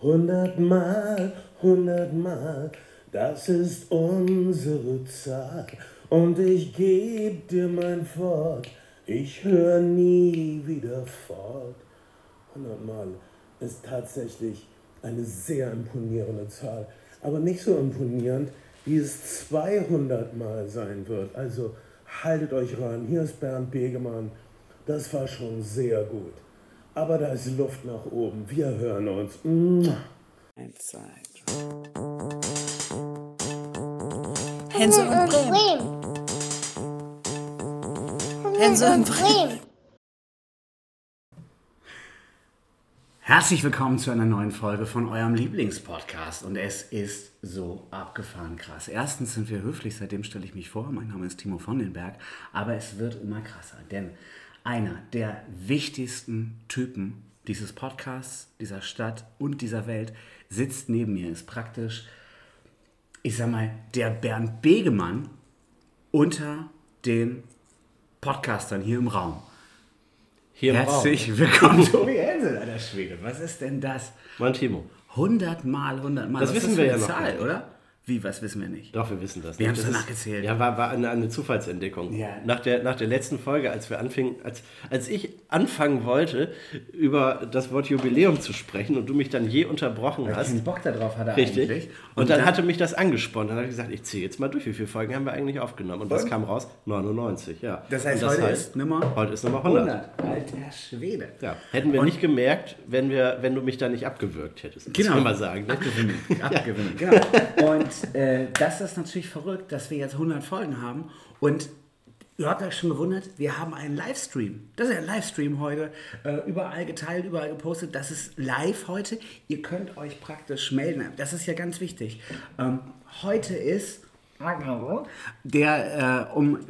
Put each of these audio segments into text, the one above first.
Hundertmal, hundertmal, das ist unsere Zahl. Und ich geb dir mein Wort, ich höre nie wieder fort. Hundertmal ist tatsächlich eine sehr imponierende Zahl, aber nicht so imponierend, wie es 200 Mal sein wird. Also haltet euch ran. Hier ist Bernd Begemann. Das war schon sehr gut. Aber da ist Luft nach oben. Wir hören uns. Eins, zwei, Hänsel und Bremen. Hänsel und Bremen. Herzlich willkommen zu einer neuen Folge von eurem Lieblingspodcast und es ist so abgefahren krass. Erstens sind wir höflich, seitdem stelle ich mich vor, mein Name ist Timo von den Berg, aber es wird immer krasser, denn einer der wichtigsten Typen dieses Podcasts, dieser Stadt und dieser Welt sitzt neben mir, ist praktisch, ich sag mal, der Bernd Begemann unter den Podcastern hier im Raum. Hier im Herzlich Raum. willkommen, Tobi Hensel, alter Schwede. Was ist denn das? Mein Timo. 100 mal 100 mal. Das Was wissen ist wir ja noch Zahl, oder? Wie, was wissen wir nicht? Doch, wir wissen das. Wir haben's Das danach gezählt. Ja, war, war eine, eine Zufallsentdeckung. Ja. Nach, der, nach der letzten Folge, als wir anfingen, als, als ich anfangen wollte, über das Wort Jubiläum zu sprechen und du mich dann je unterbrochen Weil ich hast. keinen Bock darauf hatte Richtig. eigentlich. Und, dann, hatte mich das angesponnen. Dann habe ich gesagt, ich ziehe jetzt mal durch. Wie viele Folgen haben wir eigentlich aufgenommen? Und was kam raus? 99, ja. Das heißt, und heute ist Nummer Heute ist Nummer 100. 100. Alter Schwede. Ja. Hätten wir Und- nicht gemerkt, wenn, wir, wenn du mich da nicht abgewürgt hättest. Genau. Man mal sagen. Ne? Abgewinnen. Abgewinnen, genau. Und äh, das ist natürlich verrückt, dass wir jetzt 100 Folgen haben. Und ihr habt euch schon gewundert, wir haben einen Livestream. Das ist ein Livestream heute. Äh, überall geteilt, überall gepostet. Das ist live heute. Ihr könnt euch praktisch melden. Das ist ja ganz wichtig. Ähm, heute ist der äh, um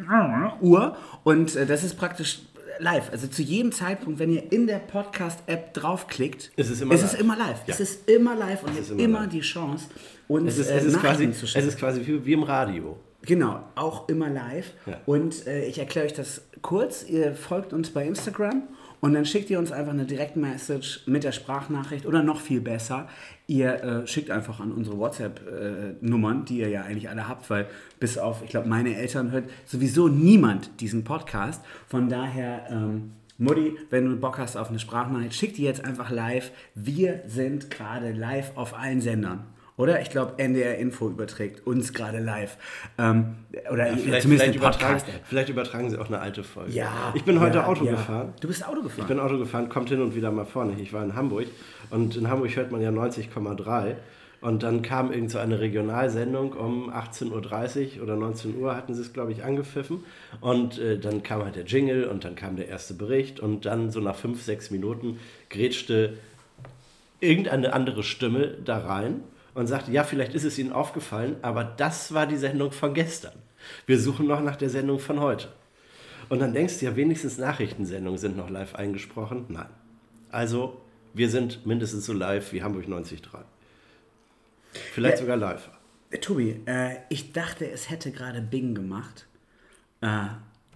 Uhr und äh, das ist praktisch live. Also zu jedem Zeitpunkt, wenn ihr in der Podcast-App draufklickt, Es ist immer ist live. es immer live. Ja. Es ist immer live und ihr ist habt immer immer die Chance, uns Es ist, äh, es, ist quasi, zu es schicken. ist quasi wie, wie im Radio. Genau, auch immer live. Ja. Und äh, ich erkläre euch das kurz. Ihr folgt uns bei Instagram und dann schickt ihr uns einfach eine Direktmessage mit der Sprachnachricht oder noch viel besser, ihr äh, schickt einfach an unsere WhatsApp-Nummern, die ihr ja eigentlich alle habt, weil bis auf, ich glaube, meine Eltern hört sowieso niemand diesen Podcast. Von daher, ähm, Mutti, wenn du Bock hast auf eine Sprachnachricht, schick die jetzt einfach live. Wir sind gerade live auf allen Sendern. Oder? Ich glaube, NDR Info überträgt uns gerade live. Ähm, oder Vielleicht, zumindest vielleicht, den übertragen, Podcast. vielleicht übertragen sie auch eine alte Folge. Ja. Ich bin heute ja, Auto ja. gefahren. Du bist Auto gefahren. Ich bin Auto gefahren, kommt hin und wieder mal vorne. Ich war in Hamburg und in Hamburg hört man ja 90,3. Und dann kam irgend so eine Regionalsendung um 18.30 Uhr oder 19 Uhr hatten sie es, glaube ich, angepfiffen. Und äh, dann kam halt der Jingle und dann kam der erste Bericht. Und dann so nach fünf, sechs Minuten grätschte irgendeine andere Stimme da rein und sagte, ja, vielleicht ist es Ihnen aufgefallen, aber das war die Sendung von gestern. Wir suchen noch nach der Sendung von heute. Und dann denkst du ja, wenigstens Nachrichtensendungen sind noch live eingesprochen. Nein. Also, wir sind mindestens so live wie Hamburg 93. Vielleicht Ja. sogar live. Äh, Tobi, äh, ich dachte, es hätte gerade Bing gemacht. Äh,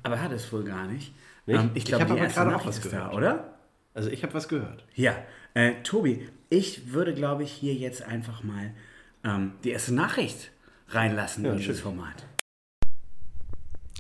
aber hat es wohl gar nicht. Nicht? Ähm, ich Ich glaube, hab die aber erste gerade auch was ist da, gehört. oder? Also, ich habe was gehört. Ja. Äh, Tobi, ich würde, glaube ich, hier jetzt einfach mal ähm, die erste Nachricht reinlassen in dieses Format.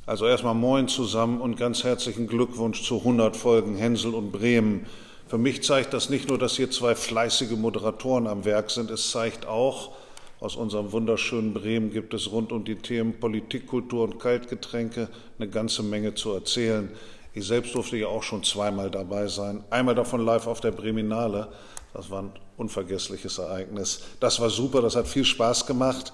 Also erstmal Moin zusammen und ganz herzlichen Glückwunsch zu 100 Folgen Hänsel und Bremen. Für mich zeigt das nicht nur, dass hier zwei fleißige Moderatoren am Werk sind, es zeigt auch, aus unserem wunderschönen Bremen gibt es rund um die Themen Politik, Kultur und Kaltgetränke eine ganze Menge zu erzählen. Ich selbst durfte ja auch schon zweimal dabei sein. Einmal davon live auf der Breminale. Das war ein unvergessliches Ereignis. Das war super, das hat viel Spaß gemacht.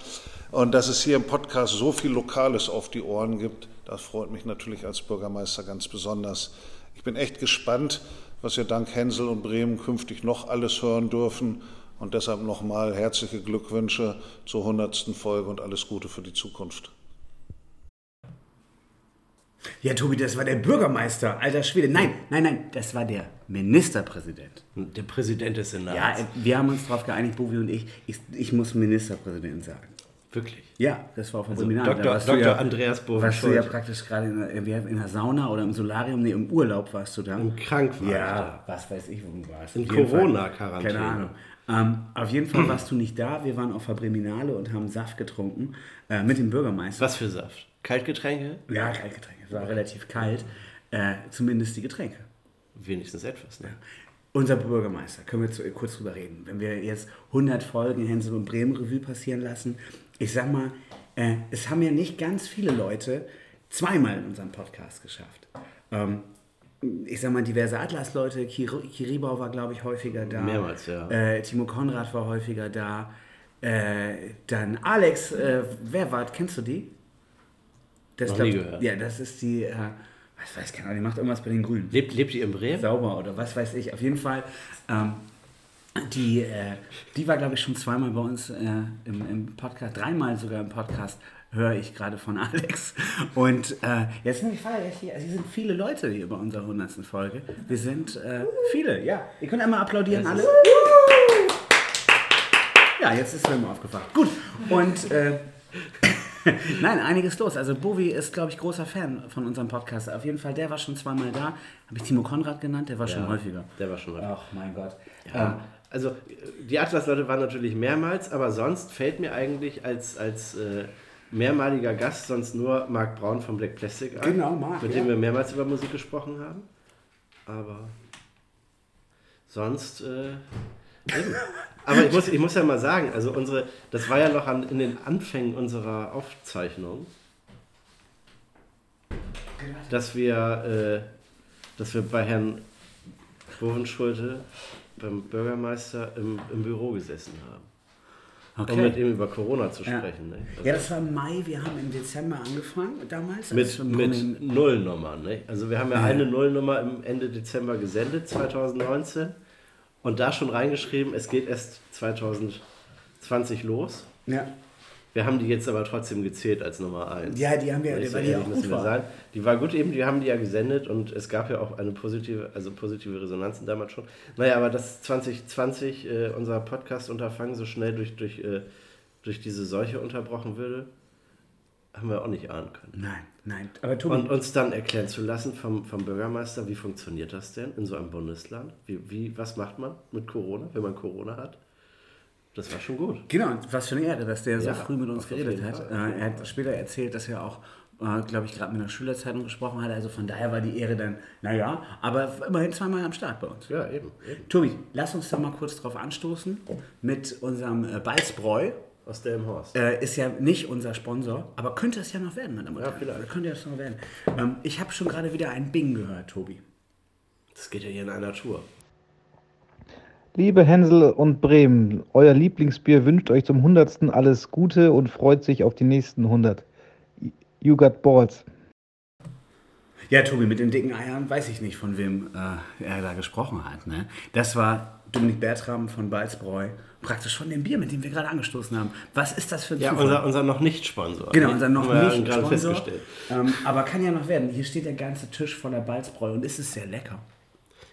Und dass es hier im Podcast so viel Lokales auf die Ohren gibt, das freut mich natürlich als Bürgermeister ganz besonders. Ich bin echt gespannt, was wir dank Hänsel und Bremen künftig noch alles hören dürfen. Und deshalb nochmal herzliche Glückwünsche zur 100. Folge und alles Gute für die Zukunft. Ja, Tobi, das war der Bürgermeister, alter Schwede. Nein, nein, nein, das war der Ministerpräsident. Der Präsident des Senats. Ja, wir haben uns darauf geeinigt, Bovi und ich, ich, ich muss Ministerpräsident sagen. Wirklich. Ja, das war auf dem Also Seminare. Dr. Warst Dr. Andreas Boven Warst du ja praktisch gerade in, der- in der Sauna oder im Solarium, nee, im Urlaub warst du da. Im Krank war ich Ja, da. was weiß ich, wo du warst. In. Corona-Quarantäne. Keine Ahnung. Ähm, auf jeden Fall warst du nicht da. Wir waren auf der Breminale und haben Saft getrunken äh, mit dem Bürgermeister. Was für Saft? Kaltgetränke? Ja, Kaltgetränke. Es war relativ kalt. Äh, zumindest die Getränke. Wenigstens etwas, ne? Unser Bürgermeister, können wir zu, kurz drüber reden. Wenn wir jetzt 100 Folgen Hänsel und Bremen Revue passieren lassen, ich sag mal, äh, es haben ja nicht ganz viele Leute zweimal in unserem Podcast geschafft. Ähm, ich sag mal, diverse Atlas-Leute, Kir Kiribau war, glaube ich, häufiger da. Mehrmals, ja. Äh, Timo Konrad war häufiger da. Äh, dann Alex, äh, wer war, kennst du die? Das glaub- gehört. Ja, das ist die, äh, was weiß ich die macht irgendwas bei den Grünen Lebt, lebt ihr in Bremen? sauber oder was weiß ich. Auf jeden Fall, ähm, die, äh, die war, glaube ich, schon zweimal bei uns äh, im, im Podcast, dreimal sogar im Podcast höre ich gerade von Alex. Und äh, jetzt sind, wir hier, also hier sind viele Leute hier bei unserer 100. Folge. Wir sind äh, viele, ja. Ihr könnt einmal applaudieren, alle. Ja, jetzt ist Film aufgewacht. Gut. Und äh, Nein, einiges los. Also Bovi ist, glaube ich, großer Fan von unserem Podcast. Auf jeden Fall, der war schon zweimal da. Habe ich Timo Konrad genannt? Der war schon Ja, häufiger. Der war schon häufiger. Ach mein Gott. Ja, also die Atlas-Leute waren natürlich mehrmals, aber sonst fällt mir eigentlich als, als äh, mehrmaliger Gast sonst nur Marc Braun von Black Plastic ein. Genau, Marc, Mit ja. dem wir mehrmals über Musik gesprochen haben. Aber sonst. Äh. Aber ich muss, ich muss ja mal sagen, also unsere, das war ja noch an, in den Anfängen unserer Aufzeichnung, dass wir, äh, dass wir bei Herrn Bovenschulte, beim Bürgermeister, im, im Büro gesessen haben. Um mit Okay. ihm über Corona zu Ja. sprechen. Ne? Also Ja, das war im Mai. Wir haben im Dezember angefangen damals. mit, als wir mit Nullnummern. Ne? Also wir haben ja, eine Nullnummer im Ende Dezember gesendet, 2019. Und da schon reingeschrieben, es geht erst 2020 los. ja. Wir haben die jetzt aber trotzdem gezählt als Nummer 1. ja, die haben wir, weil die auch war. sein. Die war gut eben, die haben die ja gesendet und es gab ja auch eine positive, also positive Resonanzen damals schon. Naja, aber dass 2020 äh, unser Podcast-Unterfangen so schnell durch, durch, äh, durch diese Seuche unterbrochen würde, haben wir auch nicht ahnen können. Nein, nein. Aber Tobi, Und uns dann erklären zu lassen vom, vom Bürgermeister, wie funktioniert das denn in so einem Bundesland? Wie, wie, was macht man mit Corona, wenn man Corona hat? Das war schon gut. Genau, was für eine Ehre, dass der so Ja, früh mit uns geredet hat. Fall. Äh, er hat später erzählt, dass er auch, äh, glaube ich, gerade mit einer Schülerzeitung gesprochen hat. Also von daher war die Ehre dann, naja, aber immerhin zweimal am Start bei uns. Ja, eben. eben. Tobi, lass uns da mal kurz drauf anstoßen mit unserem äh, Balzbräu. Aus dem Horst. Äh, ist ja nicht unser Sponsor, aber könnte es ja noch werden, meine und Ja, vielleicht. Könnte es noch werden. Ähm, ich habe schon gerade wieder ein Bing gehört, Tobi. Das geht ja hier in einer Tour. Liebe Hänsel und Bremen, euer Lieblingsbier wünscht euch zum Hundertsten alles Gute und freut sich auf die nächsten 100. You got balls. Ja, Tobi, mit den dicken Eiern weiß ich nicht, von wem äh, er da gesprochen hat. Ne? Das war Dominik Bertram von Balzbräu, praktisch von dem Bier, mit dem wir gerade angestoßen haben. Was ist das für ein Ja, Zufall? unser, unser noch nicht Sponsor. Genau, unser noch nicht Sponsor. Ähm, aber kann ja noch werden. Hier steht der ganze Tisch voller Balzbräu und es ist sehr lecker.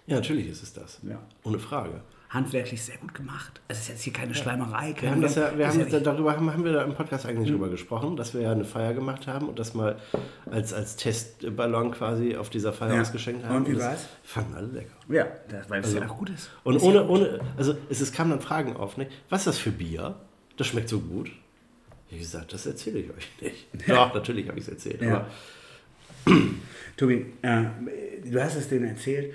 Ja, natürlich ist es das. Ja. Ohne Frage. Handwerklich sehr gut gemacht. Es ist jetzt hier keine Schleimerei. Wir Kein haben das ja, wir haben ja das, darüber haben, haben wir da im Podcast eigentlich drüber gesprochen, dass wir ja eine Feier gemacht haben und das mal als, als Testballon quasi auf dieser Feier Ja. ausgeschenkt haben. Und wie das war's? Fanden alle lecker. ja, das, weil es ja auch gut ist. Und Ist ja ohne, gut. ohne, also es, es kamen dann Fragen auf, ne? was ist das für Bier? Das schmeckt so gut. Wie gesagt, das erzähle ich euch nicht. Doch, natürlich habe ich es erzählt. Ja. Tobi, äh, du hast es denen erzählt.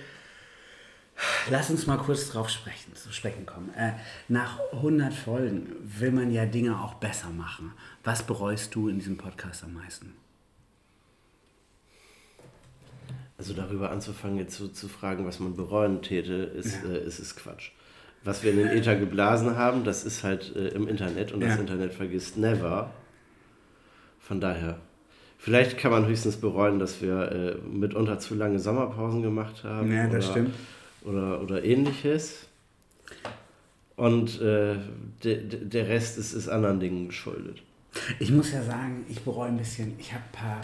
Lass uns mal kurz drauf sprechen, zu sprechen kommen. Äh, nach 100 Folgen will man ja Dinge auch besser machen. Was bereust du in diesem Podcast am meisten? Also darüber anzufangen, jetzt so zu fragen, was man bereuen täte, ist, äh, ist, ist Quatsch. Was wir in den Äther geblasen haben, das ist halt äh, im Internet und das Ja. Internet vergisst never. Von daher, vielleicht kann man höchstens bereuen, dass wir äh, mitunter zu lange Sommerpausen gemacht haben. Ja, das stimmt. Oder, oder ähnliches. Und äh, der, der Rest ist, ist anderen Dingen geschuldet. Ich muss ja sagen, ich bereue ein bisschen. Ich habe ein paar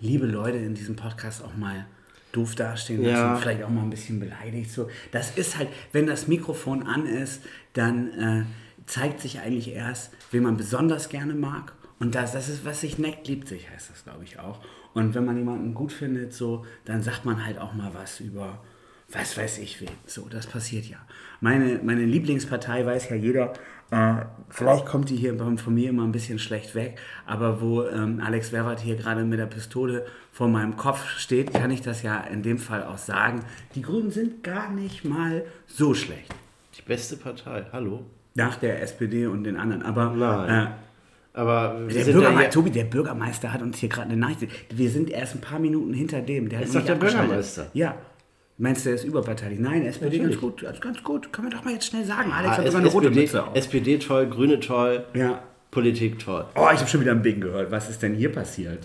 liebe Leute in diesem Podcast auch mal doof dastehen lassen, Ja. vielleicht auch mal ein bisschen beleidigt. So, das ist halt, wenn das Mikrofon an ist, dann äh, zeigt sich eigentlich erst, wen man besonders gerne mag. Und das, das ist, was sich neckt, liebt sich, heißt das, glaube ich, auch. Und wenn man jemanden gut findet, so, dann sagt man halt auch mal was über was weiß ich wen. So, das passiert ja. Meine, meine Lieblingspartei weiß ja jeder. Äh, vielleicht kommt die hier von, mir immer ein bisschen schlecht weg, aber wo ähm, Alex Werwart hier gerade mit der Pistole vor meinem Kopf steht, kann ich das ja in dem Fall auch sagen. Die Grünen sind gar nicht mal so schlecht. Die beste Partei, hallo? Nach der SPD und den anderen. Aber Nein. äh, Aber wir der Bürgermeister, ja Tobi, der Bürgermeister hat uns hier gerade eine Nachricht. Wir sind erst ein paar Minuten hinter dem. Der hat Ist doch der. Bürgermeister. Ja. Meinst du, der ist überparteilich? Nein, SPD ganz Natürlich. gut, ganz, ganz gut. Können wir doch mal jetzt schnell sagen. Alex Ah, hat sogar eine rote SPD, Mütze auf. SPD toll, Grüne toll, Ja. Politik toll. Oh, ich habe schon wieder ein Bing gehört. Was ist denn hier passiert?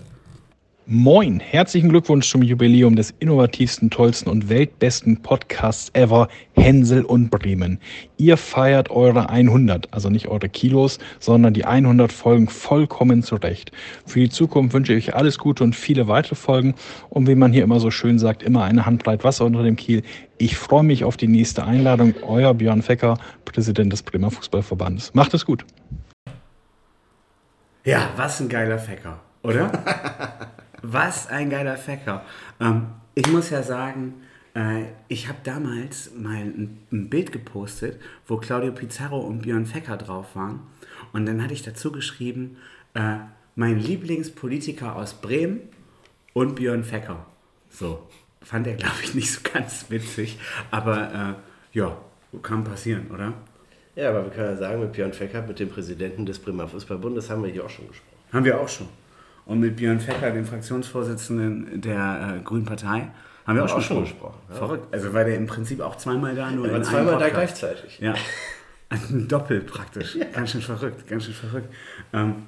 Moin, herzlichen Glückwunsch zum Jubiläum des innovativsten, tollsten und weltbesten Podcasts ever, Hänsel und Bremen. Ihr feiert eure 100, also nicht eure Kilos, sondern die 100 Folgen vollkommen zurecht. Für die Zukunft wünsche ich euch alles Gute und viele weitere Folgen und wie man hier immer so schön sagt, immer eine Handbreit Wasser unter dem Kiel. Ich freue mich auf die nächste Einladung. Euer Björn Fecker, Präsident des Bremer Fußballverbandes. Macht es gut. Ja, was ein geiler Fecker, oder? was ein geiler Fecker. Ähm, ich muss ja sagen, äh, ich habe damals mal ein, ein Bild gepostet, wo Claudio Pizarro und Björn Fecker drauf waren. Und dann hatte ich dazu geschrieben, äh, mein Lieblingspolitiker aus Bremen und Björn Fecker. So, fand er, glaube ich, nicht so ganz witzig. Aber äh, ja, kann passieren, oder? Ja, aber wir können ja sagen, mit Björn Feckert, mit dem Präsidenten des Bremer Fußballbundes, haben wir hier auch schon gesprochen. Haben wir auch schon. Und mit Björn Fecker, dem Fraktionsvorsitzenden der äh, Grünen Partei, haben wir auch, auch schon gesprochen. ja. Verrückt. Also war der im Prinzip auch zweimal da, nur war in zweimal einem da Podcast. gleichzeitig. Ja. Ein Doppel praktisch. Ganz schön verrückt, ganz schön verrückt. Ähm,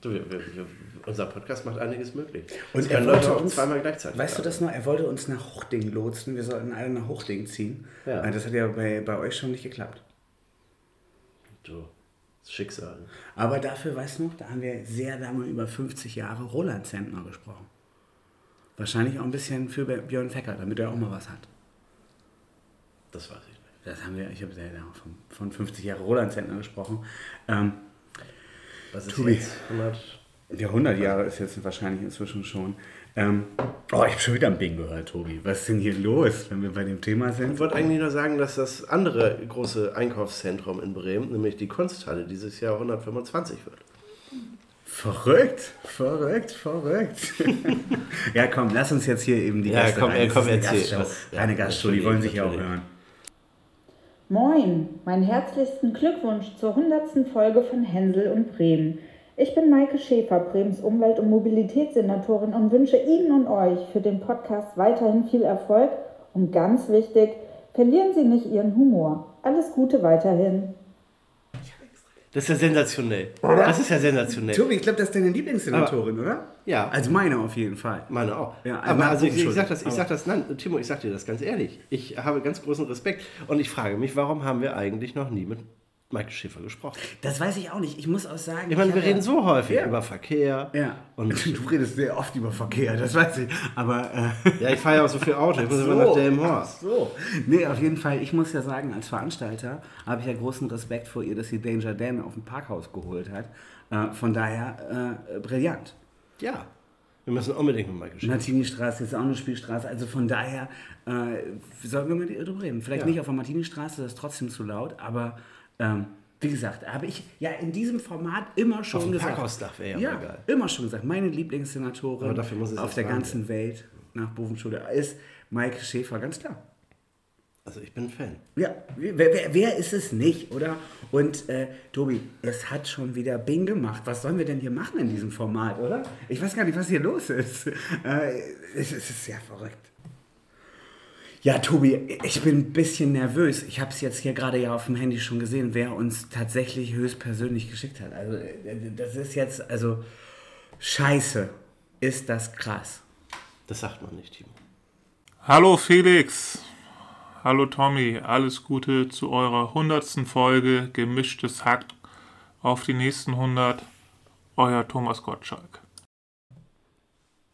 Du, wir, wir, unser Podcast macht einiges möglich. und Es er wollte uns, zweimal gleichzeitig. weißt du da das noch? Er wollte uns nach Huchting lotsen. Wir sollten alle nach Huchting ziehen. Ja. Äh, Das hat ja bei, bei euch schon nicht geklappt. Du, das Schicksal. Aber dafür, weißt du noch, da haben wir sehr lange über 50 Jahre Roland Zentner gesprochen. Wahrscheinlich auch ein bisschen für Björn Fecker, damit er auch mal was hat. Das weiß ich nicht. Das haben wir, ich habe ja von, von 50 Jahre Roland Zentner gesprochen. Ähm, Was ist Tobi. jetzt? 100? ja, 100 Jahre ist jetzt wahrscheinlich inzwischen schon. Ähm, oh, ich habe schon wieder ein Bing gehört, Tobi. Was ist denn hier los, wenn wir bei dem Thema Ich sind? wollte eigentlich nur sagen, dass das andere große Einkaufszentrum in Bremen, nämlich die Kunsthalle, dieses Jahr 125 wird. Verrückt, verrückt, verrückt. ja, komm, lass uns jetzt hier eben die Ja, Gäste komm, rein. Das komm, erzähl, Gastshow. was- ja, Gastshow, die wollen sich ja auch hören. Moin, meinen herzlichsten Glückwunsch zur 100. Folge von Hänsel und Bremen. Ich bin Maike Schäfer, Bremens Umwelt- und Mobilitätssenatorin und wünsche Ihnen und euch für den Podcast weiterhin viel Erfolg und ganz wichtig, verlieren Sie nicht Ihren Humor. Alles Gute weiterhin. Das ist ja sensationell. Das ist ja sensationell. Tobi, ich glaube, das ist deine Lieblingssenatorin, oder? Ja. Also meine auf jeden Fall. Meine auch. Ja, aber nach also ich, ich Hochschule. sag das, ich Aber- sag das, nein, Timo, ich sag dir das ganz ehrlich. Ich habe ganz großen Respekt und ich frage mich, warum haben wir eigentlich noch nie mit Maike Schäfer gesprochen? Das weiß ich auch nicht. Ich muss auch sagen. Ich meine, ich wir reden so häufig Ja. über Verkehr. Ja. Und du redest sehr oft über Verkehr, das weiß ich. Aber. Äh, ja, ich fahre ja auch so viel Auto. Ich muss immer nach Delmenhorst. So. Nee, auf jeden Fall, ich muss ja sagen, als Veranstalter habe ich ja großen Respekt vor ihr, dass sie Danger Dan auf dem Parkhaus geholt hat. Äh, von daher äh, brillant. Ja. Wir müssen unbedingt mit Maike Schäfer. Martini-Straße ist auch eine Spielstraße, also von daher äh, sollten wir mit ihr drüber reden. Vielleicht Ja. nicht auf der Martini-Straße, das ist trotzdem zu laut, aber ähm, wie gesagt, habe ich ja in diesem Format immer schon Auf gesagt. Parkhausdach wäre ja ja, geil. immer schon gesagt. Meine Lieblingssenatorin auf der ganzen Welt nach Bovenschude ist Maike Schäfer, ganz klar. Also ich bin ein Fan. Ja, wer, wer, wer ist es nicht, oder? Und äh, Tobi, es hat schon wieder Bing gemacht. Was sollen wir denn hier machen in diesem Format, oder? Ich weiß gar nicht, was hier los ist. Äh, es, es ist sehr verrückt. Ja, Tobi, ich bin ein bisschen nervös. Ich habe es jetzt hier gerade ja auf dem Handy schon gesehen, wer uns tatsächlich höchstpersönlich geschickt hat. Also, äh, das ist jetzt, also, scheiße, ist das krass. Das sagt man nicht, Timo. Hallo Felix, hallo Tommy, alles Gute zu eurer hundertsten Folge Gemischtes Hack. Auf die nächsten 100, euer Thomas Gottschalk.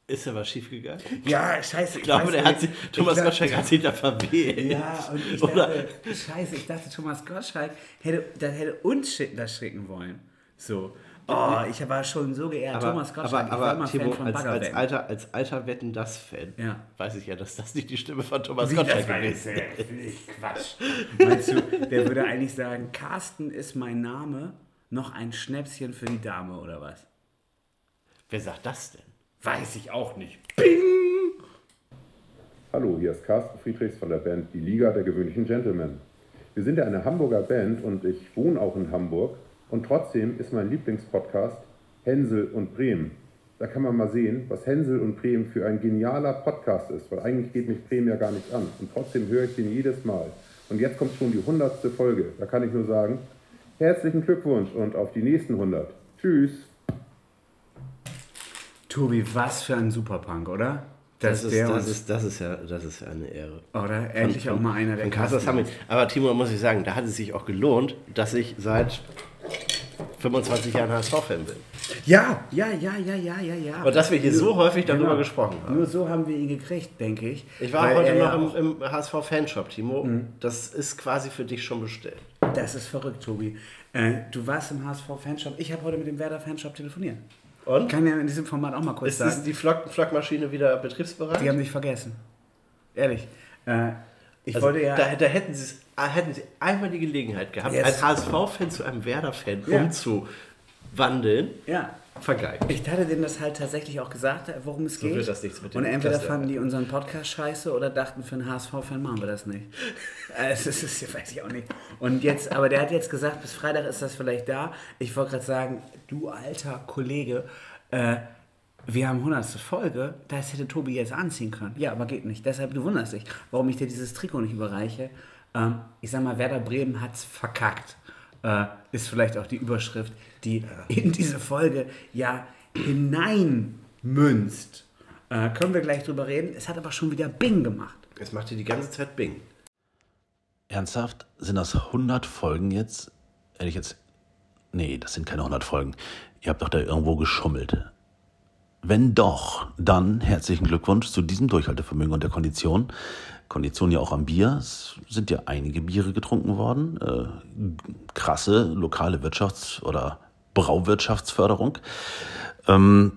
Ist ja was schiefgegangen? Ja, scheiße. Ich glaube, der hat sich, Thomas glaub- Gottschalk hat sich da verwählt. Ja, und ich Oder? dachte, scheiße, ich dachte, Thomas Gottschalk hätte, das hätte uns das schicken wollen. So. Oh, ich war schon so geehrt. Aber, Thomas Gottschalk, aber, ich war aber immer Timo, Fan von als, als, alter, als alter Wetten das Fan Ja. weiß ich ja, dass das nicht die Stimme von Thomas Wie, Gottschalk gewesen ist. äh, Quatsch. Meinst du, der würde eigentlich sagen, Carsten ist mein Name, noch ein Schnäpschen für die Dame oder was? Wer sagt das denn? Weiß ich auch nicht. Hallo, hier ist Carsten Friedrichs von der Band Die Liga der gewöhnlichen Gentlemen. Wir sind ja eine Hamburger Band und ich wohne auch in Hamburg und trotzdem ist mein Lieblingspodcast Hänsel und Bremen. Da kann man mal sehen, was Hänsel und Bremen für ein genialer Podcast ist, weil eigentlich geht mich Bremen ja gar nichts an und trotzdem höre ich den jedes Mal. Und jetzt kommt schon die hundertste Folge. Da kann ich nur sagen, herzlichen Glückwunsch und auf die nächsten 100. Tschüss. Tobi, was für ein Superpunk, oder? Das ist, das, ist, das, ist ja, das ist ja eine Ehre. oder? Endlich auch mal einer, der Von ist. Aber Timo, muss ich sagen, da hat es sich auch gelohnt, dass ich seit 25 Jahren HSV-Fan bin. Ja, ja, ja, ja, ja, ja, ja. Und dass wir hier so häufig darüber Genau. gesprochen haben. Nur so haben wir ihn gekriegt, denke ich. Ich war heute noch ja im, im HSV-Fanshop, Timo. Das ist quasi für dich schon bestellt. Das ist verrückt, Tobi. Äh, du warst im HSV-Fanshop. Ich habe heute mit dem Werder-Fanshop telefoniert. Und? Kann ja in diesem Format auch mal kurz Ist, sagen. ist die Flock Flockmaschine wieder betriebsbereit? Die haben dich vergessen. Ehrlich. Äh, ich Also, wollte ja. da, da hätten, sie, es- ah, hätten sie einmal die Gelegenheit gehabt, Yes. als HSV-Fan zu einem Werder-Fan Ja. umzuwandeln. ja. Vergeigt. Ich hatte denen das halt tatsächlich auch gesagt, worum es So geht. wird das nichts mit dem Und entweder Cluster. fanden die unseren Podcast scheiße oder dachten, für einen HSV-Fan machen wir das nicht. Äh, Es ist, ist, weiß ich auch nicht. Und jetzt, aber der hat jetzt gesagt, bis Freitag ist das vielleicht da. Ich wollte gerade sagen, du alter Kollege, äh, wir haben 100. Folge, das hätte Tobi jetzt anziehen können. Ja, aber geht nicht. Deshalb, du wunderst dich, warum ich dir dieses Trikot nicht überreiche. Ähm, ich sag mal, Werder Bremen hat's verkackt. Äh, ist vielleicht auch die Überschrift, die in diese Folge ja hineinmünzt. Äh, können wir gleich drüber reden. Es hat aber schon wieder Bing gemacht. Es macht dir die ganze Zeit Bing. Ernsthaft? Sind das 100 Folgen jetzt? Ehrlich jetzt? Nee, das sind keine 100 Folgen. Ihr habt doch da irgendwo geschummelt. Wenn doch, dann herzlichen Glückwunsch zu diesem Durchhaltevermögen und der Kondition. Kondition ja auch am Bier. Es sind ja einige Biere getrunken worden. Äh, krasse lokale Wirtschafts- oder Brauwirtschaftsförderung. Ähm,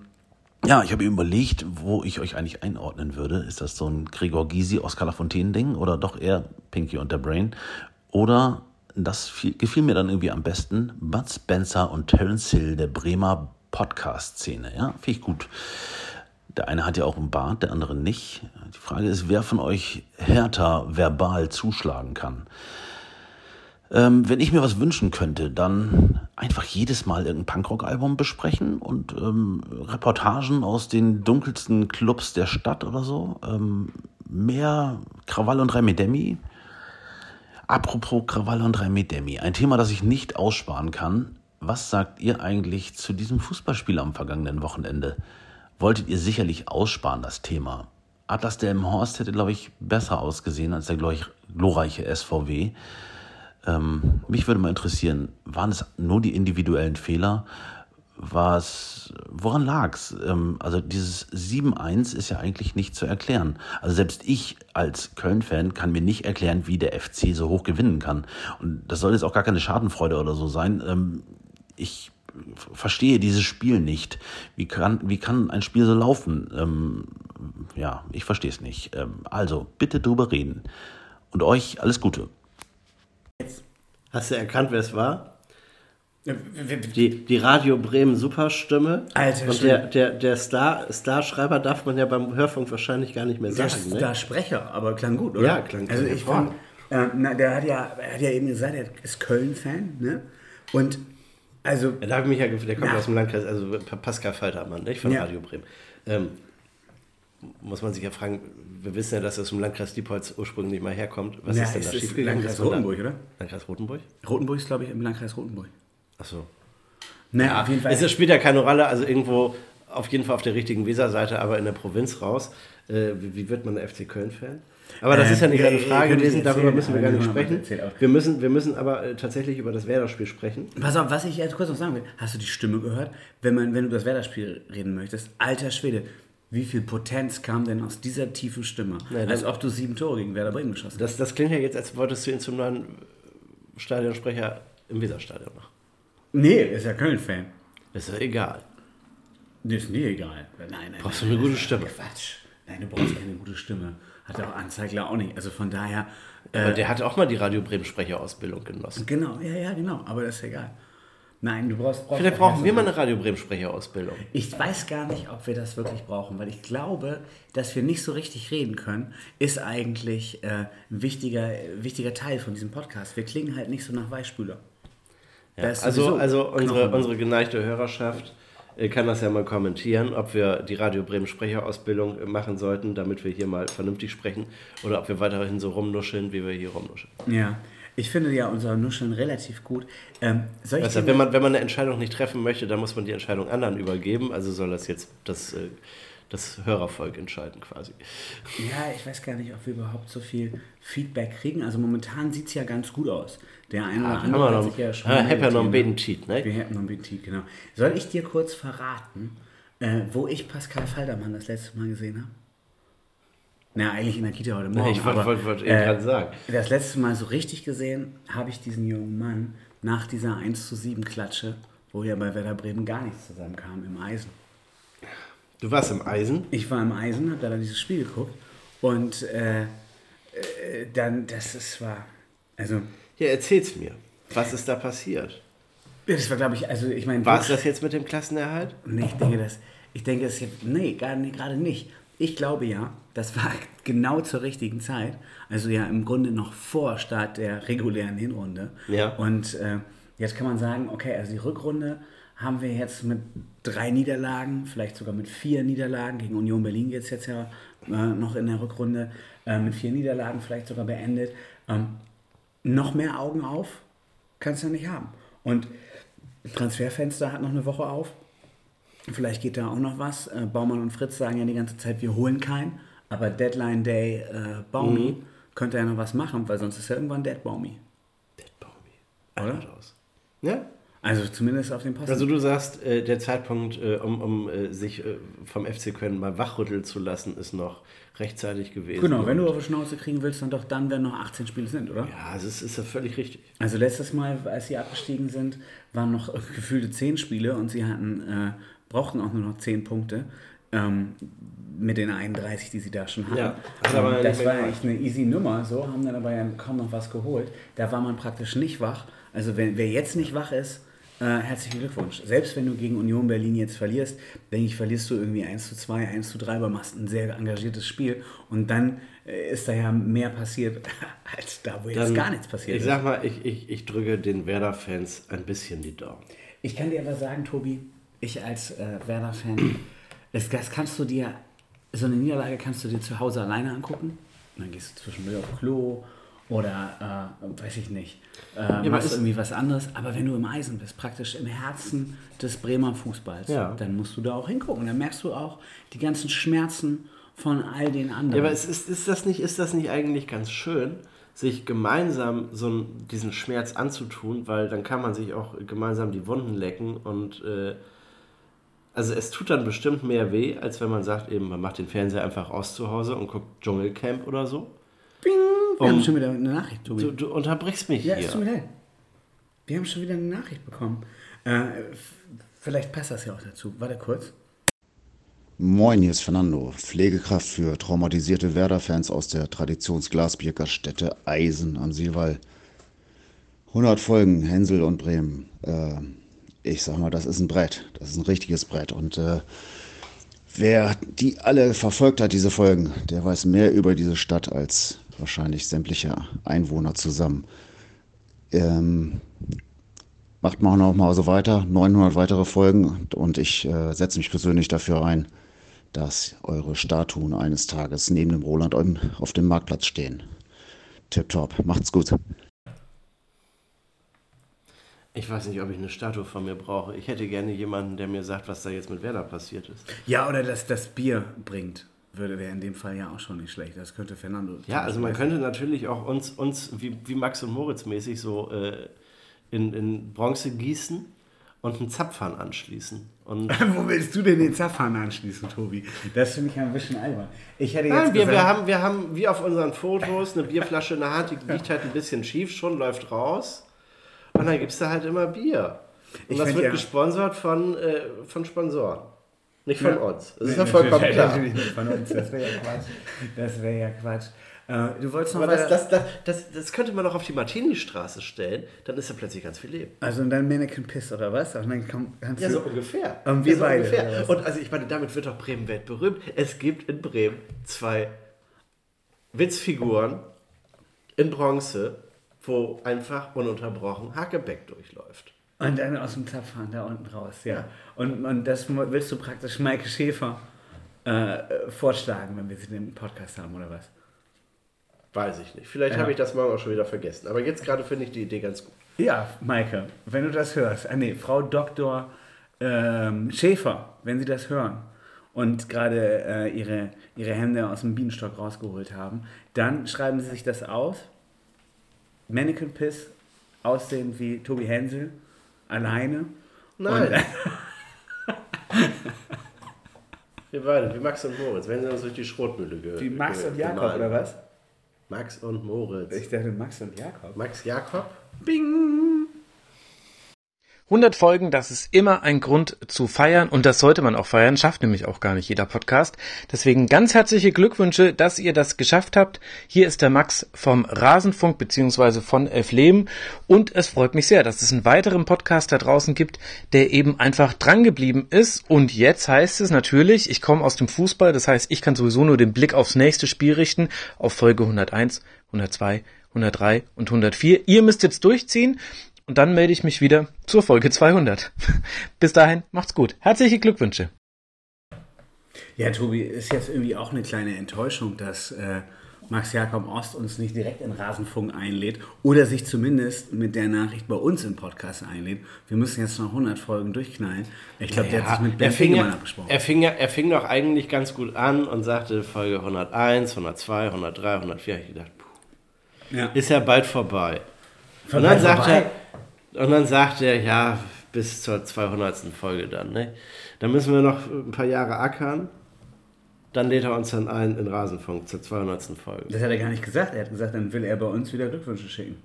ja, ich habe überlegt, wo ich euch eigentlich einordnen würde. Ist das so ein Gregor Gysi, Oskar Lafontaine-Ding oder doch eher Pinky und der Brain? Oder, das fiel, gefiel mir dann irgendwie am besten, Bud Spencer und Terence Hill der Bremer Podcast-Szene. Ja, finde ich gut. Der eine hat ja auch einen Bart, der andere nicht. Die Frage ist, wer von euch härter verbal zuschlagen kann. Ähm, wenn ich mir was wünschen könnte, dann einfach jedes Mal irgendein Punkrock-Album besprechen und ähm, Reportagen aus den dunkelsten Clubs der Stadt oder so. Ähm, mehr Krawall und Remedemi. Apropos Krawall und Remedemi, ein Thema, das ich nicht aussparen kann. Was sagt ihr eigentlich zu diesem Fußballspiel am vergangenen Wochenende? Wolltet ihr sicherlich aussparen, das Thema. Atlas Delmenhorst hätte, glaube ich, besser ausgesehen als der glorreich- glorreiche SVW. Ähm, mich würde mal interessieren, waren es nur die individuellen Fehler? Was, woran lag's? Ähm, also dieses 7-1 ist ja eigentlich nicht zu erklären. Also selbst ich als Köln-Fan kann mir nicht erklären, wie der FC so hoch gewinnen kann. Und das soll jetzt auch gar keine Schadenfreude oder so sein. Ähm, ich verstehe dieses Spiel nicht. Wie kann, wie kann ein Spiel so laufen? Ähm, ja, ich verstehe es nicht. Ähm, also, bitte drüber reden. Und euch alles Gute. Hast du erkannt, wer es war? Die, die Radio Bremen Superstimme. Alter Und der, der, der Star, Starschreiber darf man ja beim Hörfunk wahrscheinlich gar nicht mehr Der, sagen. der Ne? Sprecher, aber klang gut, oder? Ja, klang- Also klang ich fand, äh, na, der hat ja, er hat ja eben gesagt, er ist Köln-Fan, ne? Und also Ja, da habe ich mich ja gefragt, der kommt Na. aus dem Landkreis, also Pascal Faltermann, nicht? Von Ja. Radio Bremen. Ähm, muss man sich ja fragen, wir wissen ja, dass er aus dem Landkreis Diepholz ursprünglich mal herkommt. Was Ja, ist denn da schiefgegangen? Landkreis Rotenburg, oder? Landkreis Rotenburg? Rotenburg ist, glaube ich, im Landkreis Rotenburg. Achso. Naja, auf jeden Fall. Es spielt ja keine Rolle, also irgendwo auf jeden Fall auf der richtigen Weserseite, aber in der Provinz raus. Äh, wie, wie wird man FC Köln-Fan? Aber das Ähm, ist ja nicht ja, eine ja, Frage gewesen, darüber müssen wir gar nicht sprechen. Wir müssen, wir müssen aber äh, tatsächlich über das Werder-Spiel sprechen. Pass auf, was ich jetzt kurz noch sagen will. Hast du die Stimme gehört? Wenn, man, wenn du das Werder-Spiel reden möchtest, alter Schwede, wie viel Potenz kam denn aus dieser tiefen Stimme? Ja, Als ob du sieben Tore gegen Werder Bremen geschossen hast. Das, das klingt ja jetzt, als wolltest du ihn zum neuen Stadionsprecher im Weserstadion machen. Nee, ist ja Köln-Fan. Ist ja egal. Nee, ist mir egal. Nein, nein. Brauchst du nein, eine gute das ist Stimme? Quatsch. Nein, du brauchst keine gute Stimme. Hat auch Anzeigler auch nicht. Also von daher. äh, Aber der hat auch mal die Radio Bremen Sprecherausbildung genossen. Genau, ja, ja, genau. Aber das ist egal. Nein, du brauchst. brauchst Vielleicht auch brauchen wir mal eine Radio Bremen Sprecherausbildung. Ich weiß gar nicht, ob wir das wirklich brauchen, weil ich glaube, dass wir nicht so richtig reden können, ist eigentlich äh, ein wichtiger, wichtiger Teil von diesem Podcast. Wir klingen halt nicht so nach Weichspüler. Ja, also also unsere, unsere geneigte Hörerschaft kann das ja mal kommentieren, ob wir die Radio Bremen Sprecherausbildung machen sollten, damit wir hier mal vernünftig sprechen, oder ob wir weiterhin so rumnuscheln, wie wir hier rumnuscheln. Ja, ich finde ja unser Nuscheln relativ gut. Ähm, dir wenn, man, wenn man eine Entscheidung nicht treffen möchte, dann muss man die Entscheidung anderen übergeben. Also soll das jetzt das, äh, das Hörervolk entscheiden quasi. Ja, ich weiß gar nicht, ob wir überhaupt so viel Feedback kriegen. Also momentan sieht es ja ganz gut aus. Der eine oder haben andere hat noch- sich ja schon Ah, hab ja noch einen Bedentit, ne? Wir hätten noch einen Bedentit, genau. Soll ich dir kurz verraten, äh, wo ich Pascal Faldermann das letzte Mal gesehen habe? Na, eigentlich in der Kita heute Morgen. ich wollte- aber, wollte- wollte eben gerade sagen. Das letzte Mal so richtig gesehen habe ich diesen jungen Mann nach dieser 1 zu 7 Klatsche, wo ja bei Werder Bremen gar nichts zusammenkam, im Eisen. Du warst im Eisen? Ich war im Eisen, habe da dieses Spiel geguckt und äh, äh, dann, das ist, war, also, Ja, erzähl's mir. Was ist da passiert? das war, glaube ich, also ich meine, War es das jetzt mit dem Klassenerhalt? Nee, ich denke, das, ich denke, das jetzt, nee, gar, nee, gerade nicht. Ich glaube ja, das war genau zur richtigen Zeit, also ja im Grunde noch vor Start der regulären Hinrunde. Ja. Und äh, jetzt kann man sagen, okay, also die Rückrunde haben wir jetzt mit drei Niederlagen, vielleicht sogar mit vier Niederlagen, gegen Union Berlin geht es jetzt ja äh, noch in der Rückrunde, äh, mit vier Niederlagen vielleicht sogar beendet. Ähm, noch mehr Augen auf kannst du ja nicht haben. Und Transferfenster hat noch eine Woche auf. Vielleicht geht da auch noch was. Äh, Baumann und Fritz sagen ja die ganze Zeit, wir holen keinen. Aber Deadline Day äh, Baumi Mhm. könnte ja noch was machen, weil sonst ist ja irgendwann Dead Baumi. Oder? Aus. Ja. Also zumindest auf den Posten. Also du sagst, äh, der Zeitpunkt, äh, um, um äh, sich äh, vom FC Köln mal wachrütteln zu lassen, ist noch rechtzeitig gewesen. genau, wenn du auf die Schnauze kriegen willst, dann doch dann, wenn noch 18 Spiele sind, oder? Ja, das ist, ist ja völlig richtig. Also letztes Mal, als sie abgestiegen sind, waren noch gefühlte 10 Spiele und sie hatten, äh, brauchten auch nur noch 10 Punkte. Ähm, mit den 31, die sie da schon hatten. Ja, hat aber ähm, das war eigentlich eine easy Nummer, so, haben dann aber ja kaum noch was geholt. Da war man praktisch nicht wach. Also wenn, wer jetzt nicht wach ist, äh, herzlichen Glückwunsch. Selbst wenn du gegen Union Berlin jetzt verlierst, denke ich, verlierst du irgendwie 1 zu 2, 1 zu 3, aber machst ein sehr engagiertes Spiel und dann äh, ist da ja mehr passiert, als da, wo jetzt Dann- gar nichts passiert Ich ist. sag mal, ich, ich, ich drücke den Werder-Fans ein bisschen die Daumen. Ich kann dir aber sagen, Tobi, ich als äh, Werder-Fan, das, das kannst du dir, so eine Niederlage kannst du dir zu Hause alleine angucken. Und dann gehst du zwischendurch auf Klo oder, äh, weiß ich nicht, äh, aber machst ist- irgendwie was anderes. Aber wenn du im Eisen bist, praktisch im Herzen des Bremer Fußballs, Ja. dann musst du da auch hingucken. Dann merkst du auch die ganzen Schmerzen von all den Ja, anderen. aber es ist, ist, das nicht, ist das nicht eigentlich ganz schön, sich gemeinsam so einen, diesen Schmerz anzutun, weil dann kann man sich auch gemeinsam die Wunden lecken und äh, also es tut dann bestimmt mehr weh, als wenn man sagt, eben man macht den Fernseher einfach aus zu Hause und guckt Dschungelcamp oder so. Wir haben schon wieder eine Nachricht, Tobi. Du, du unterbrichst mich Ja, hier. mir leid. Wir haben schon wieder eine Nachricht bekommen. Äh, vielleicht passt das ja auch dazu. Warte kurz. Moin, hier ist Fernando, Pflegekraft für traumatisierte Werder-Fans aus der Traditionsglasbiergaststätte Eisen am Seewall. 100 Folgen, Hänsel und Bremen. Äh, ich sag mal, das ist ein Brett. Das ist ein richtiges Brett. Und äh, wer die alle verfolgt hat, diese Folgen, der weiß mehr über diese Stadt als wahrscheinlich sämtliche Einwohner zusammen. Ähm, macht mal noch mal so weiter, 900 weitere Folgen und, ich äh, setze mich persönlich dafür ein, dass eure Statuen eines Tages neben dem Roland auf dem Marktplatz stehen. Tipptopp, macht's gut. Ich weiß nicht, ob ich eine Statue von mir brauche. Ich hätte gerne jemanden, der mir sagt, was da jetzt mit Werder passiert ist. Ja, oder dass das Bier bringt, würde wäre in dem Fall ja auch schon nicht schlecht. Das könnte Fernando. Ja, also man könnte natürlich auch uns, uns wie, wie Max und Moritz mäßig so äh, in, in Bronze gießen und einen Zapfhahn anschließen. Und Wo willst du denn den Zapfhahn anschließen, Tobi? Das finde ich ein bisschen albern. Ich hätte jetzt Nein, wir, gesagt, wir, haben, wir haben wie auf unseren Fotos eine Bierflasche in der Hand, die liegt halt ein bisschen schief schon, läuft raus. Und dann gibt es da halt immer Bier. Und Ich das wird ja- gesponsert von, äh, von Sponsoren. Nicht von Ja. uns. Das ist ja vollkommen klar. natürlich nicht von uns. Das wäre ja Quatsch. Das wäre ja Quatsch. Äh, du wolltest noch Aber das, das, das, das, das könnte man doch auf die Martini-Straße stellen, dann ist da plötzlich ganz viel Leben. Also dann Mannequin Piss oder was? Und dann komm, Ja, so ungefähr. Und wir Ja, so beide. ungefähr. Und also ich meine, damit wird doch Bremen weltberühmt. Es gibt in Bremen zwei Witzfiguren in Bronze, wo einfach ununterbrochen Hackebeck durchläuft. Und dann aus dem Zapfhahn da unten raus, ja. Und, und das willst du praktisch Maike Schäfer äh, vorschlagen, wenn wir sie im Podcast haben, oder was? Weiß ich nicht. Vielleicht Ja. habe ich das morgen auch schon wieder vergessen. Aber jetzt gerade finde ich die Idee ganz gut. Ja, Maike, wenn du das hörst, ah, nee, Frau Dr. Ähm, Schäfer, wenn Sie das hören und gerade äh, ihre, ihre Hände aus dem Bienenstock rausgeholt haben, dann schreiben Sie sich das aus. Mannequin Piss, aussehend wie Tobi Hensel, alleine. Nein. Wir beide, wie Max und Moritz, wenn sie uns durch die Schrotmühle ge Wie Max und Jakob, gemahlen. oder was? Max und Moritz. Ich dachte Max und Jakob. Max Jakob? Bing! 100 Folgen, das ist immer ein Grund zu feiern und das sollte man auch feiern, schafft nämlich auch gar nicht jeder Podcast. Deswegen ganz herzliche Glückwünsche, dass ihr das geschafft habt. Hier ist der Max vom Rasenfunk beziehungsweise von Elf Leben und es freut mich sehr, dass es einen weiteren Podcast da draußen gibt, der eben einfach drangeblieben ist und jetzt heißt es natürlich, ich komme aus dem Fußball, das heißt, ich kann sowieso nur den Blick aufs nächste Spiel richten, auf Folge 101, 102, 103 und 104. Ihr müsst jetzt durchziehen und dann melde ich mich wieder zur Folge 200. Bis dahin, macht's gut. Herzliche Glückwünsche. Ja, Tobi, ist jetzt irgendwie auch eine kleine Enttäuschung, dass äh, Max Jakob Ost uns nicht direkt in Rasenfunk einlädt oder sich zumindest mit der Nachricht bei uns im Podcast einlädt. Wir müssen jetzt noch 100 Folgen durchknallen. Ich glaube, der hat sich mit Ben fing Fingemann ja, abgesprochen. er, fing ja, er fing doch eigentlich ganz gut an und sagte Folge 101, 102, 103, 104. Ich gedacht, puh, Ja. ist ja bald vorbei. Vorbei, und, dann sagt vorbei. er, und dann sagt er, ja, bis zur 200. Folge dann. Ne? Dann müssen wir noch ein paar Jahre ackern. Dann lädt er uns dann ein in Rasenfunk zur 200. Folge. Das hat er gar nicht gesagt. Er hat gesagt, dann will er bei uns wieder Glückwünsche schicken.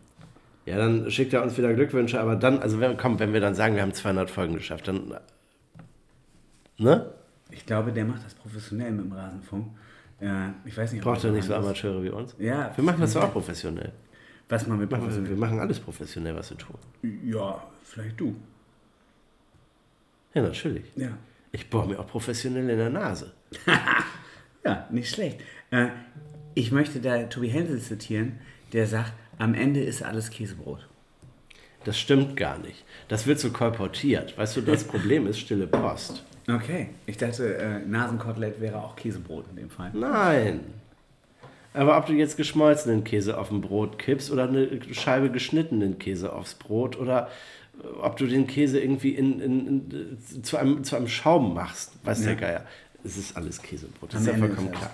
Ja, dann schickt er uns wieder Glückwünsche, aber dann, also wenn, komm, wenn wir dann sagen, wir haben 200 Folgen geschafft, dann, ne? Ich glaube, der macht das professionell mit dem Rasenfunk. Ja, ich weiß nicht, Braucht er nicht so Amateure wie uns? Ja. Wir machen das doch auch professionell. Was machen wir Machen wir, professionell? wir machen alles professionell, was wir tun. Ja, vielleicht du. Ja, natürlich. Ja. Ich bohre mir auch professionell in der Nase. Ja, nicht schlecht. Äh, ich möchte da Tobi Hensel zitieren, der sagt, am Ende ist alles Käsebrot. Das stimmt gar nicht. Das wird so kolportiert. Weißt du, das Problem ist stille Post. Okay, ich dachte, äh, Nasenkotelett wäre auch Käsebrot in dem Fall. Nein. Aber ob du jetzt geschmolzenen Käse auf dem Brot kippst oder eine Scheibe geschnittenen Käse aufs Brot oder äh, ob du den Käse irgendwie in, in, in, äh, zu, einem, zu einem Schaum machst, weiß der Ja. Geier. Es ist alles Käsebrot, das Am ist ja vollkommen klar.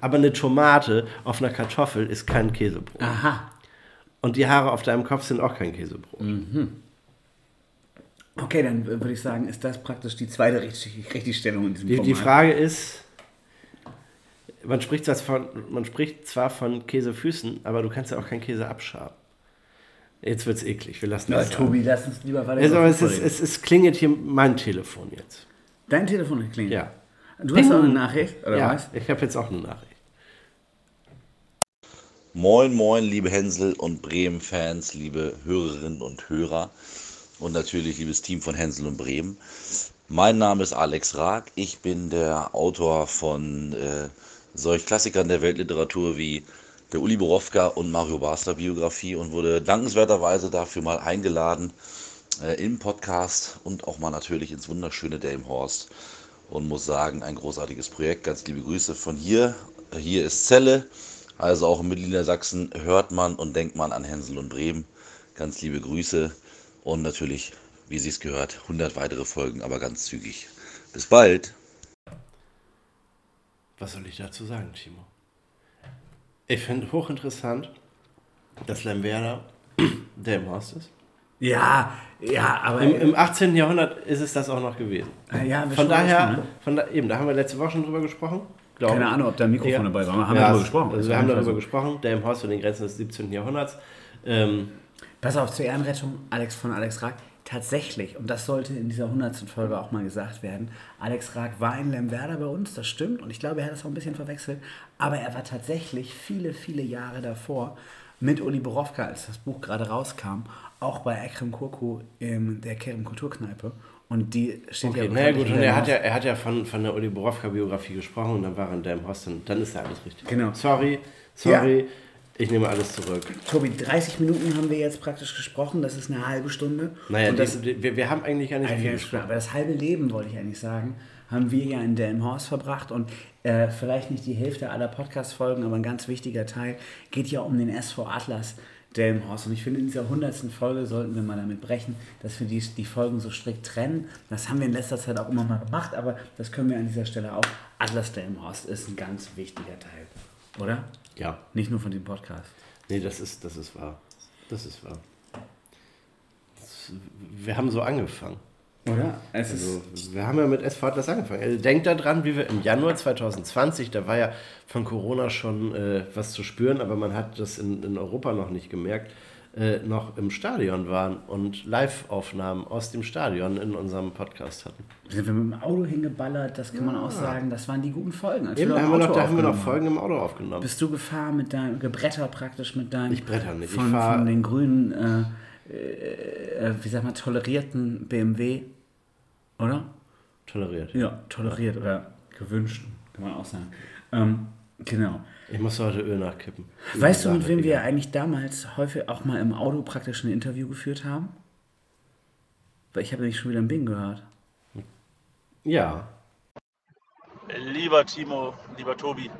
Aber eine Tomate auf einer Kartoffel ist kein Käsebrot. Aha. Und die Haare auf deinem Kopf sind auch kein Käsebrot. Okay, dann äh, würde ich sagen, ist das praktisch die zweite Richtig Richtigstellung in diesem Die, die. Frage ist, man spricht, zwar von, man spricht zwar von Käsefüßen, aber du kannst ja auch keinen Käse abschaben. Jetzt wird's eklig, wir lassen Ja, das Tobi, lass uns lieber weiter aber es, ist, es, es klingelt hier mein Telefon jetzt. Dein Telefon klingelt? Ja. Du hast auch eine Nachricht, oder ja, was? ich habe jetzt auch eine Nachricht. Moin, moin, liebe Hänsel und Bremen-Fans, liebe Hörerinnen und Hörer und natürlich liebes Team von Hänsel und Bremen. Mein Name ist Alex Raag. Ich bin der Autor von äh, solch Klassikern der Weltliteratur wie der Uli Borowka und Mario Basler Biografie und wurde dankenswerterweise dafür mal eingeladen äh, im Podcast und auch mal natürlich ins wunderschöne Delmhorst und muss sagen, ein großartiges Projekt. Ganz liebe Grüße von hier. Hier ist Celle, also auch in Mittelniedersachsen hört man und denkt man an Hänsel und Bremen. Ganz liebe Grüße und natürlich, wie Sie es gehört, 100 weitere Folgen, aber ganz zügig. Bis bald. Was soll ich dazu sagen, Timo? Ich finde hochinteressant, dass Lemberda der im Horst ist. Ja, ja, aber. Im, Im 18. Jahrhundert ist es das auch noch gewesen. Ah, ja, haben von daher, ne? von da, eben, da haben wir letzte Woche schon drüber gesprochen. Keine ich. Ahnung, ob da ein Mikrofon Ja. dabei war. Haben wir Ja, darüber gesprochen? Also wir haben darüber so. gesprochen, der im Haus von den Grenzen des 17. Jahrhunderts. Ähm, Pass auf, zur Ehrenrettung, Alex von Alex Rack. Tatsächlich, und das sollte in dieser 100. Folge auch mal gesagt werden, Alex Raag war in Lemwerder bei uns, das stimmt, und ich glaube, er hat das auch ein bisschen verwechselt, aber er war tatsächlich viele, viele Jahre davor mit Uli Borowka, als das Buch gerade rauskam, auch bei Ekrem Kurku in der Kerem Kulturkneipe. Und die steht Okay, ja naja gut, und er hat ja, er hat ja von, von der Uli Borowka-Biografie gesprochen und dann war er in Delmhorst und dann ist ja alles richtig. Genau. Sorry, sorry, ich nehme alles zurück. Tobi, 30 Minuten haben wir jetzt praktisch gesprochen, das ist eine halbe Stunde. Naja, und das, die, wir, wir haben eigentlich gar nicht Also, viel gesprochen. aber das halbe Leben, wollte ich eigentlich sagen, haben wir ja in Delmenhorst verbracht und äh, vielleicht nicht die Hälfte aller Podcast-Folgen, aber ein ganz wichtiger Teil geht ja um den SV Atlas Delmenhorst. Und ich finde, in dieser 100. Folge sollten wir mal damit brechen, dass wir die, die Folgen so strikt trennen. Das haben wir in letzter Zeit auch immer mal gemacht, aber das können wir an dieser Stelle auch. Atlas Delmenhorst ist ein ganz wichtiger Teil, oder? Ja. Nicht nur von dem Podcast. Nee, das ist, das ist wahr. Das ist wahr. Das, wir haben so angefangen. Oder? Es also, wir haben ja mit SV Atlas angefangen. Also, denkt daran, wie wir im Januar 2020, da war ja von Corona schon äh, was zu spüren, aber man hat das in, in Europa noch nicht gemerkt, äh, noch im Stadion waren und Live-Aufnahmen aus dem Stadion in unserem Podcast hatten. Sind wir mit dem Auto hingeballert, das kann man auch sagen, das waren die guten Folgen. als Eben, wir da haben wir, noch, da haben wir noch Folgen im Auto aufgenommen. Bist du gefahren mit deinem, gebrettert praktisch mit deinem. Ich bretter nicht, ich Von, fahr- von den grünen, äh, äh, äh, wie sag mal, tolerierten BMW, oder? Toleriert. Ja, toleriert oder gewünschten, kann man auch sagen. Ähm, genau. Ich muss heute Öl nachkippen. Weißt du, mit wem wir eigentlich damals häufig auch mal im Auto praktisch ein Interview geführt haben? Weil ich habe nämlich schon wieder ein Bing gehört. Ja. Lieber Timo, lieber Tobi.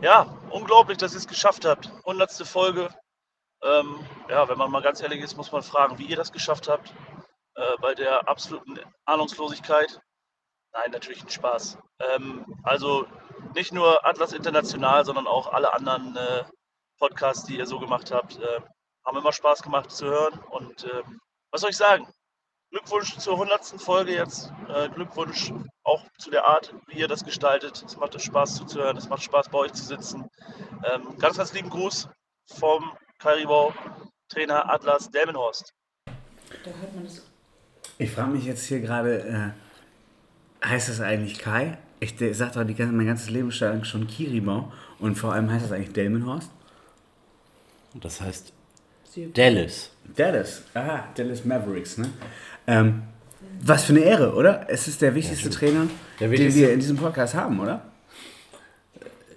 Ja, unglaublich, dass ihr es geschafft habt. 100. Folge. Ähm, ja, wenn man mal ganz ehrlich ist, muss man fragen, wie ihr das geschafft habt. Äh, bei der absoluten Ahnungslosigkeit. Nein, natürlich ein Spaß. Ähm, also nicht nur Atlas International, sondern auch alle anderen äh, Podcasts, die ihr so gemacht habt, äh, haben immer Spaß gemacht zu hören. Und ähm, was soll ich sagen? Glückwunsch zur 100. Folge jetzt. Äh, Glückwunsch auch zu der Art, wie ihr das gestaltet. Es macht Spaß zuzuhören, es macht Spaß bei euch zu sitzen. Ähm, ganz, ganz lieben Gruß vom Karibau Trainer Atlas Delmenhorst. Da hört man das. Ich frage mich jetzt hier gerade, äh, heißt das eigentlich Kai? Ich sage doch die ganze, mein ganzes Leben schon Kiribau und vor allem heißt das eigentlich Delmenhorst? Das heißt Dallas. Dallas, aha, Dallas Mavericks, ne? Ähm, was für eine Ehre, oder? Es ist der wichtigste Trainer, Der den wichtigste- wir in diesem Podcast haben, oder?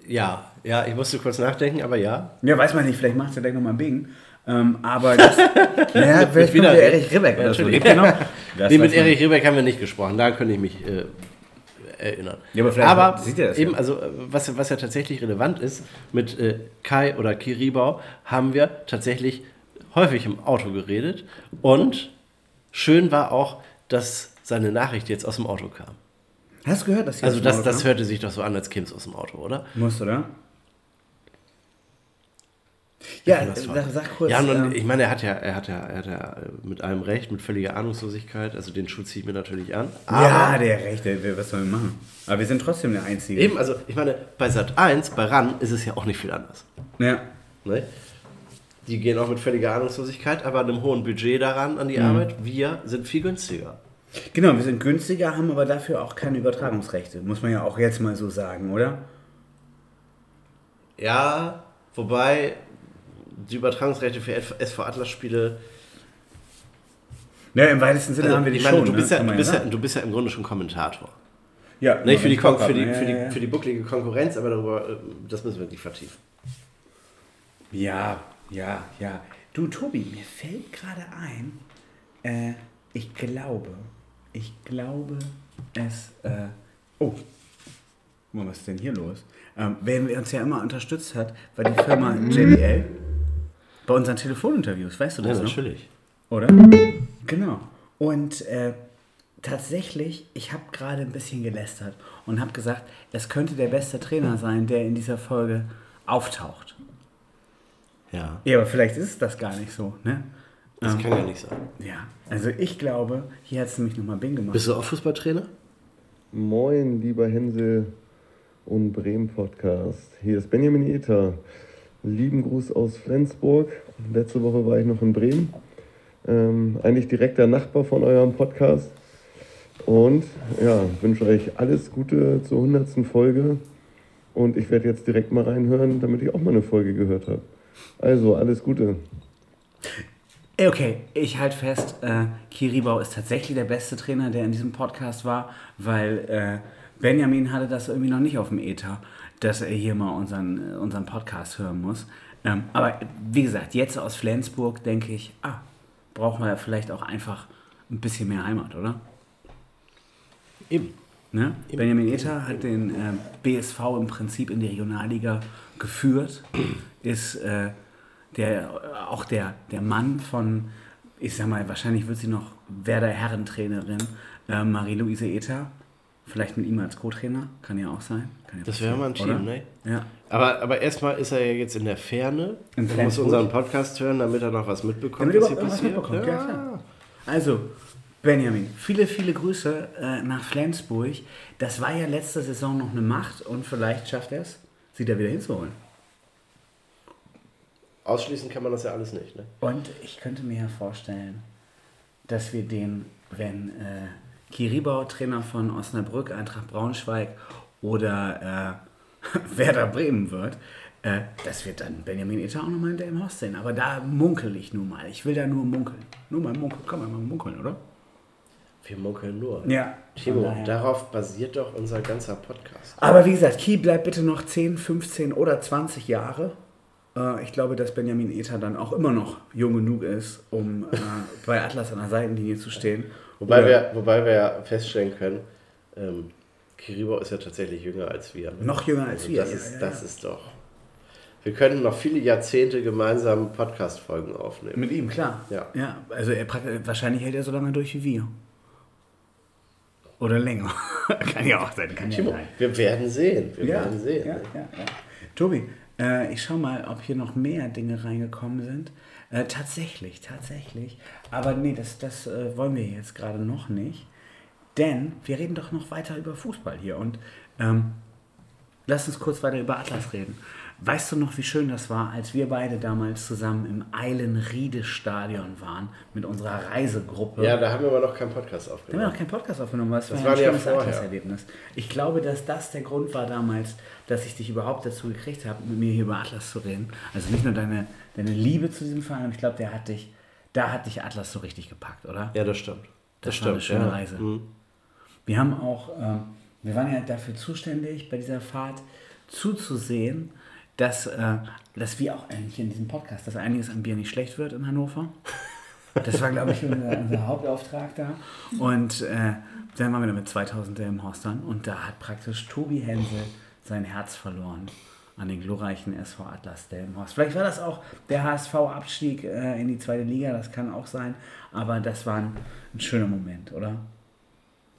Ja, ja, ich musste kurz nachdenken, aber ja. Ja, weiß man nicht, vielleicht macht er gleich nochmal Bing. Ähm, aber das, naja, vielleicht kommt Wieder- der Erich Ribbeck oder so. Genau. Das nee, mit. Erich Ribbeck haben wir nicht gesprochen, da könnte ich mich äh, erinnern. Ja, aber vielleicht aber sieht er das eben, ja. also was, was ja tatsächlich relevant ist, mit äh, Kai oder Kiribau haben wir tatsächlich häufig im Auto geredet und schön war auch, dass seine Nachricht jetzt aus dem Auto kam. Hast du gehört, dass sie Also aus dem das, das hörte sich doch so an, als käme es aus dem Auto, oder? Muss, oder? Ja, das sag, kurz. Ja, und ähm, ich meine, er hat ja, er hat ja, er hat ja äh, mit allem Recht, mit völliger Ahnungslosigkeit, also den Schutz ziehe ich mir natürlich an. ja, der Recht, der, was sollen wir machen? Aber wir sind trotzdem der Einzige. Eben, also ich meine, bei Sat 1, bei RAN ist es ja auch nicht viel anders. Ja. Ne? Die gehen auch mit völliger Ahnungslosigkeit, aber einem hohen Budget daran an die Mhm. Arbeit. Wir sind viel günstiger. Genau, wir sind günstiger, haben aber dafür auch keine Übertragungsrechte. Muss man ja auch jetzt mal so sagen, oder? Ja, wobei die Übertragungsrechte für SV Atlas Spiele. Ja, im weitesten Sinne haben wir die ich meine, schon, du ne? bist, ja, Kann du, bist ja, du bist ja im Grunde schon Kommentator. Ja, Nicht für wenn die, Kon für, die, ne? für, die, Ja, ja, ja. für die bucklige Konkurrenz, aber darüber, äh, das müssen wir nicht vertiefen. Ja, ja, ja. Du, Tobi, mir fällt gerade ein, äh, ich glaube, ich glaube, es, äh, oh, guck mal, was ist denn hier los? Ähm, wer uns ja immer unterstützt hat, war die Firma JBL bei unseren Telefoninterviews, weißt du das Ja, noch? natürlich. Oder? Genau. Und äh, tatsächlich, ich habe gerade ein bisschen gelästert und habe gesagt, es könnte der beste Trainer sein, der in dieser Folge auftaucht. Ja. Ja, aber vielleicht ist es das gar nicht so, ne? Das Ähm, kann ja nicht sein. Ja, also ich glaube, hier hat es nämlich nochmal Bing gemacht. Bist du auch Fußballtrainer? Moin, lieber Hänsel und Bremen Podcast. Hier ist Benjamin Ether. Lieben Gruß aus Flensburg. Letzte Woche war ich noch in Bremen. Ähm, eigentlich direkter Nachbar von eurem Podcast. Und ja, wünsche euch alles Gute zur 100. Folge. Und ich werde jetzt direkt mal reinhören, damit ich auch mal eine Folge gehört habe. Also, alles Gute. Okay, ich halte fest, äh, Kiribau ist tatsächlich der beste Trainer, der in diesem Podcast war, weil äh, Benjamin hatte das irgendwie noch nicht auf dem Ether, dass er hier mal unseren, äh, unseren Podcast hören muss. Ähm, aber wie gesagt, jetzt aus Flensburg denke ich, ah, brauchen wir vielleicht auch einfach ein bisschen mehr Heimat, oder? Eben. Ne? Benjamin Ether hat den äh, BSV im Prinzip in die Regionalliga geführt, ist äh, der, auch der, der Mann von, ich sag mal, wahrscheinlich wird sie noch Werder Herrentrainerin, äh, Marie-Louise Ether. Vielleicht mit ihm als Co-Trainer, kann ja auch sein. Ja das wäre mal ein Team, ne? Ja. Aber, aber erstmal ist er ja jetzt in der Ferne. In er muss unseren Podcast hören, damit er noch was mitbekommt, Damit was er hier passiert. mitbekommt, ja. klar. Also, Benjamin, viele, viele Grüße äh, nach Flensburg. Das war ja letzte Saison noch eine Macht und vielleicht schafft er es, sie da wieder hinzuholen. Ausschließen kann man das ja alles nicht, ne? Und ich könnte mir ja vorstellen, dass wir den, wenn äh, Kiribau Trainer von Osnabrück, Eintracht Braunschweig oder äh, Werder Bremen wird, äh, dass wir dann Benjamin Ether auch nochmal in der im Haus sehen. Aber da munkel ich nur mal. Ich will da nur munkeln. Nur mal munkeln. Komm mal munkeln, oder? Wir munkeln nur. Ja, Timo, darauf basiert doch unser ganzer Podcast. Aber wie gesagt, Kiel bleibt bitte noch 10, 15 oder 20 Jahre. Äh, Ich glaube, dass Benjamin Ether dann auch immer noch jung genug ist, um äh, bei Atlas an der Seitenlinie zu stehen. Wobei Oder- wir, wobei wir ja feststellen können, ähm, Kiribau ist ja tatsächlich jünger als wir. Noch jünger als also wir, Das, ja, ist, ja, das ist doch. Wir können noch viele Jahrzehnte gemeinsam Podcast-Folgen aufnehmen. Mit ihm, klar. Ja. Ja, also er, wahrscheinlich hält er so lange durch wie wir. Oder länger. kann ja auch sein. Kann Timo, ja sein. wir werden sehen. Wir Ja, werden sehen. ja, ne? ja. Tobi, äh, ich schau mal, ob hier noch mehr Dinge reingekommen sind. Äh, tatsächlich, tatsächlich. Aber nee, das, das äh, wollen wir jetzt gerade noch nicht. Denn wir reden doch noch weiter über Fußball hier. Und ähm, lass uns kurz weiter über Atlas reden. Weißt du noch, wie schön das war, als wir beide damals zusammen im Eilenriede-Stadion waren mit unserer Reisegruppe? Ja, da haben wir aber noch keinen Podcast Da haben wir aufgenommen. noch keinen Podcast aufgenommen, es Das war ein ja schönes. Atlas-Erlebnis. Ich glaube, dass das der Grund war damals, dass ich dich überhaupt dazu gekriegt habe, mit mir hier über Atlas zu reden. Also nicht nur deine, deine Liebe zu diesem Verein, ich glaube, der hat dich, da hat dich Atlas so richtig gepackt, oder? Ja, das stimmt. Das, Das war eine stimmt, schöne ja. Reise. Mhm. Wir haben auch, ähm, wir waren ja dafür zuständig, bei dieser Fahrt zuzusehen, dass, äh, dass wir auch eigentlich in diesem Podcast, dass einiges am Bier nicht schlecht wird in Hannover. Das war, glaube ich, unser, unser Hauptauftrag da. Und äh, dann waren wir da mit 2000 im Horstern und da hat praktisch Tobi Hensel sein Herz verloren an den glorreichen SV Atlas Delmenhorst. Vielleicht war das auch der HSV-Abstieg äh, in die zweite Liga, das kann auch sein, aber das war ein, ein schöner Moment, oder?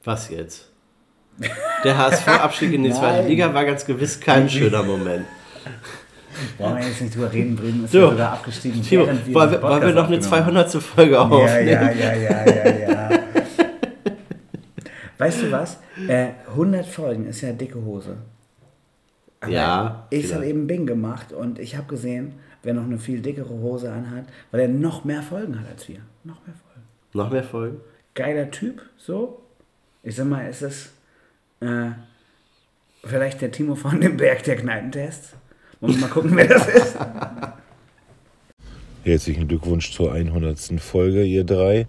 Was jetzt? Der HSV-Abstieg in die zweite. Liga war ganz gewiss kein schöner Moment. Brauchen wir jetzt nicht drüber reden, Bremen ist So, ja sogar abgestiegen. Timo, wollen wir, wollen wir noch eine aufgenommen 200. Folge aufnehmen? Ja, ja, ja, ja, ja, ja. weißt du was? Äh, 100 Folgen ist ja dicke Hose. Aber Ja, Ich habe eben Bing gemacht und ich habe gesehen, wer noch eine viel dickere Hose anhat, weil er noch mehr Folgen hat als wir. Noch mehr Folgen. Noch mehr Folgen? Geiler Typ, so. Ich sag mal, ist es äh, vielleicht der Timo von dem Berg der Kneipentest? Wir mal gucken, wer das ist? Herzlichen Glückwunsch zur 100. Folge, ihr drei.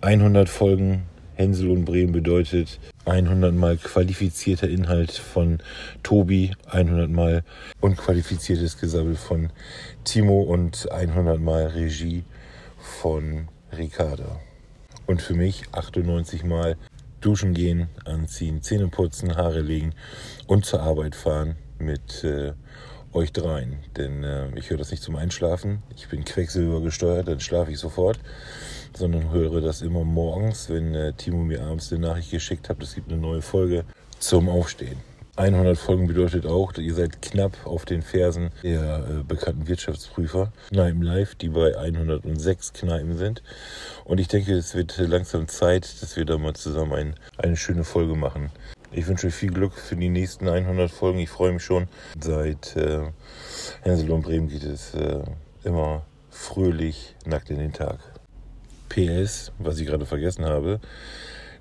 100 Folgen Hänsel und Bremen bedeutet 100 Mal qualifizierter Inhalt von Tobi, 100 Mal unqualifiziertes Gesabbel von Timo und 100 Mal Regie von Ricarda. Und für mich 98 Mal duschen gehen, anziehen, Zähne putzen, Haare legen und zur Arbeit fahren mit äh, euch dreien. Denn äh, ich höre das nicht zum Einschlafen. Ich bin Quecksilber gesteuert, dann schlafe ich sofort. Sondern höre das immer morgens, wenn äh, Timo mir abends eine Nachricht geschickt hat, es gibt eine neue Folge zum Aufstehen. 100 Folgen bedeutet auch, ihr seid knapp auf den Fersen der äh, bekannten Wirtschaftsprüfer Kneipen Live, die bei 106 Kneipen sind. Und ich denke, es wird langsam Zeit, dass wir da mal zusammen ein, eine schöne Folge machen. Ich wünsche euch viel Glück für die nächsten 100 Folgen. Ich freue mich schon. Seit äh, und Bremen geht es äh, immer fröhlich nackt in den Tag. PS, was ich gerade vergessen habe.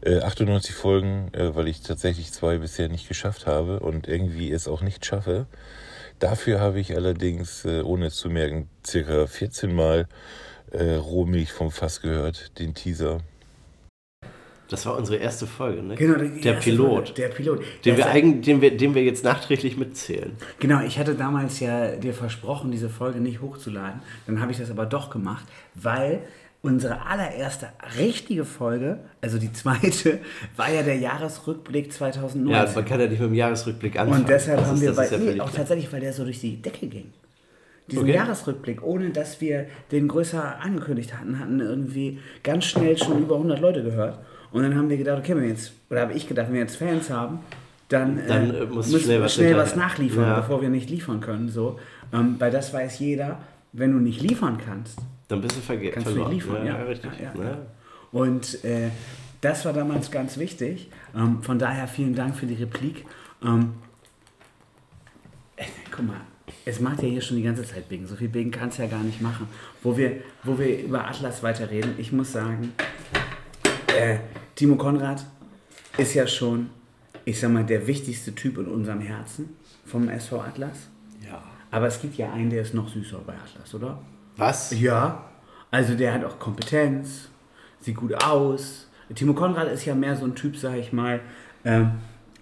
Äh, 98 Folgen, äh, weil ich tatsächlich zwei bisher nicht geschafft habe und irgendwie es auch nicht schaffe. Dafür habe ich allerdings, äh, ohne es zu merken, circa 14 Mal äh, Rohmilch vom Fass gehört, den Teaser. Das war unsere erste Folge, ne? Genau, der Pilot. Folge, der Pilot. Den Der wir, eigen, den, wir, den wir jetzt nachträglich mitzählen. Genau, ich hatte damals ja dir versprochen, diese Folge nicht hochzuladen. Dann habe ich das aber doch gemacht, weil unsere allererste richtige Folge, also die zweite, war ja der Jahresrückblick 2019. Ja, man kann ja nicht mit dem Jahresrückblick anfangen. Und deshalb Das haben ist- wir das bei nee, auch tatsächlich, weil der so durch die Decke ging. Diesen Okay. Jahresrückblick, ohne dass wir den größer angekündigt hatten, hatten irgendwie ganz schnell schon über 100 Leute gehört. Und dann haben wir gedacht, okay, wenn wir jetzt, oder habe ich gedacht, wenn wir jetzt Fans haben, dann, Dann, äh, muss müssen schnell wir was schnell was nachliefern, Ja. bevor wir nicht liefern können. So. Ähm, weil das weiß jeder, wenn du nicht liefern kannst, Dann bist du verge- kannst verloren. du nicht liefern. Ja, Ja, richtig. Ja. Und äh, das war damals ganz wichtig. Ähm, von daher vielen Dank für die Replik. Ähm, äh, guck mal, es macht ja hier schon die ganze Zeit Bing. So viel Bing kann es ja gar nicht machen. Wo wir, wo wir über Atlas weiterreden, ich muss sagen, äh, Timo Konrad ist ja schon, ich sag mal, der wichtigste Typ in unserem Herzen vom SV Atlas. Ja. Aber es gibt ja einen, der ist noch süßer bei Atlas, oder? Was? Ja. Also der hat auch Kompetenz, sieht gut aus. Timo Konrad ist ja mehr so ein Typ, sag ich mal, ähm,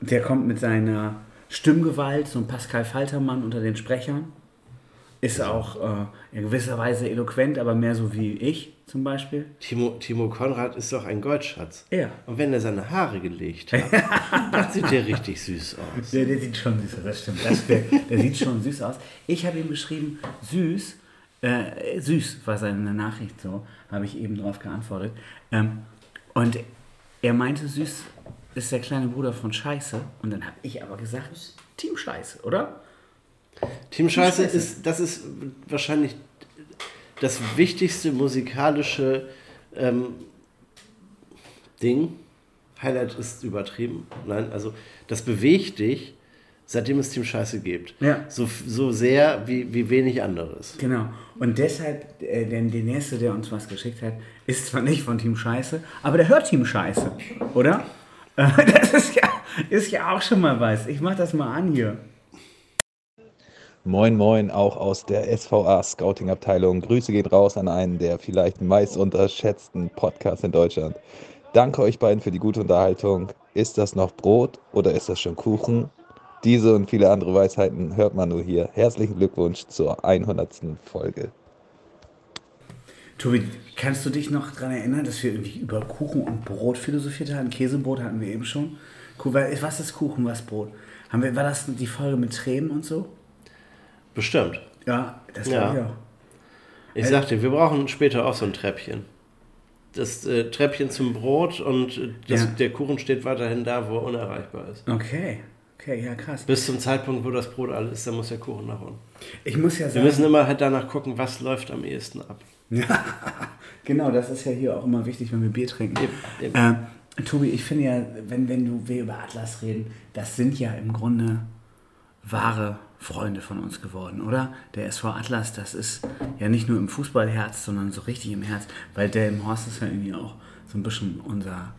der kommt mit seiner Stimmgewalt, so ein Pascal Faltermann unter den Sprechern. Ist auch äh, in gewisser Weise eloquent, aber mehr so wie ich zum Beispiel. Timo, Timo Konrad ist doch ein Goldschatz. Ja. Und wenn er seine Haare gelegt hat, dann sieht der richtig süß aus. Der, der sieht schon süß aus, das stimmt. Das, der, der sieht schon süß aus. Ich habe ihm geschrieben, süß, äh, süß war seine Nachricht so, habe ich eben darauf geantwortet. Ähm, und er meinte, süß ist der kleine Bruder von Scheiße. Und dann habe ich aber gesagt, Team Scheiße, oder? Team Scheiße ist, das ist wahrscheinlich das wichtigste musikalische ähm, Ding. Highlight ist übertrieben. Nein, also das bewegt dich, seitdem es Team Scheiße gibt. Ja. So, so sehr wie, wie wenig anderes. Genau. Und deshalb, äh, denn der Nächste, der uns was geschickt hat, ist zwar nicht von Team Scheiße, aber der hört Team Scheiße, oder? Äh, Das ist ja, ist ja auch schon mal was. Ich mach das mal an hier. Moin, moin, auch aus der SVA Scouting Abteilung. Grüße geht raus an einen der vielleicht meist unterschätzten Podcasts in Deutschland. Danke euch beiden für die gute Unterhaltung. Ist das noch Brot oder ist das schon Kuchen? Diese und viele andere Weisheiten hört man nur hier. Herzlichen Glückwunsch zur 100. Folge. Tobi, kannst du dich noch daran erinnern, dass wir irgendwie über Kuchen und Brot philosophiert hatten? Käsebrot hatten wir eben schon. Was ist Kuchen, was Brot? Haben war das die Folge mit Tränen und so? Bestimmt. Ja, das Ja. glaube ich auch. Ich Äh, sagte, wir brauchen später auch so ein Treppchen. Das äh, Treppchen zum Brot und äh, das, Ja. der Kuchen steht weiterhin da, wo er unerreichbar ist. Okay, okay, ja krass. Bis zum Zeitpunkt, wo das Brot alles ist, dann muss der Kuchen nach unten. Ich muss ja Wir sagen- müssen immer halt danach gucken, was läuft am ehesten ab. Ja, genau, das ist ja hier auch immer wichtig, wenn wir Bier trinken. Ähm, Tobi, ich finde ja, wenn, wenn du, wir über Atlas reden, das sind ja im Grunde wahre Freunde von uns geworden, oder? Der SV Atlas, das ist ja nicht nur im Fußballherz, sondern so richtig im Herz, weil der im Horst ist ja irgendwie auch so ein bisschen unser,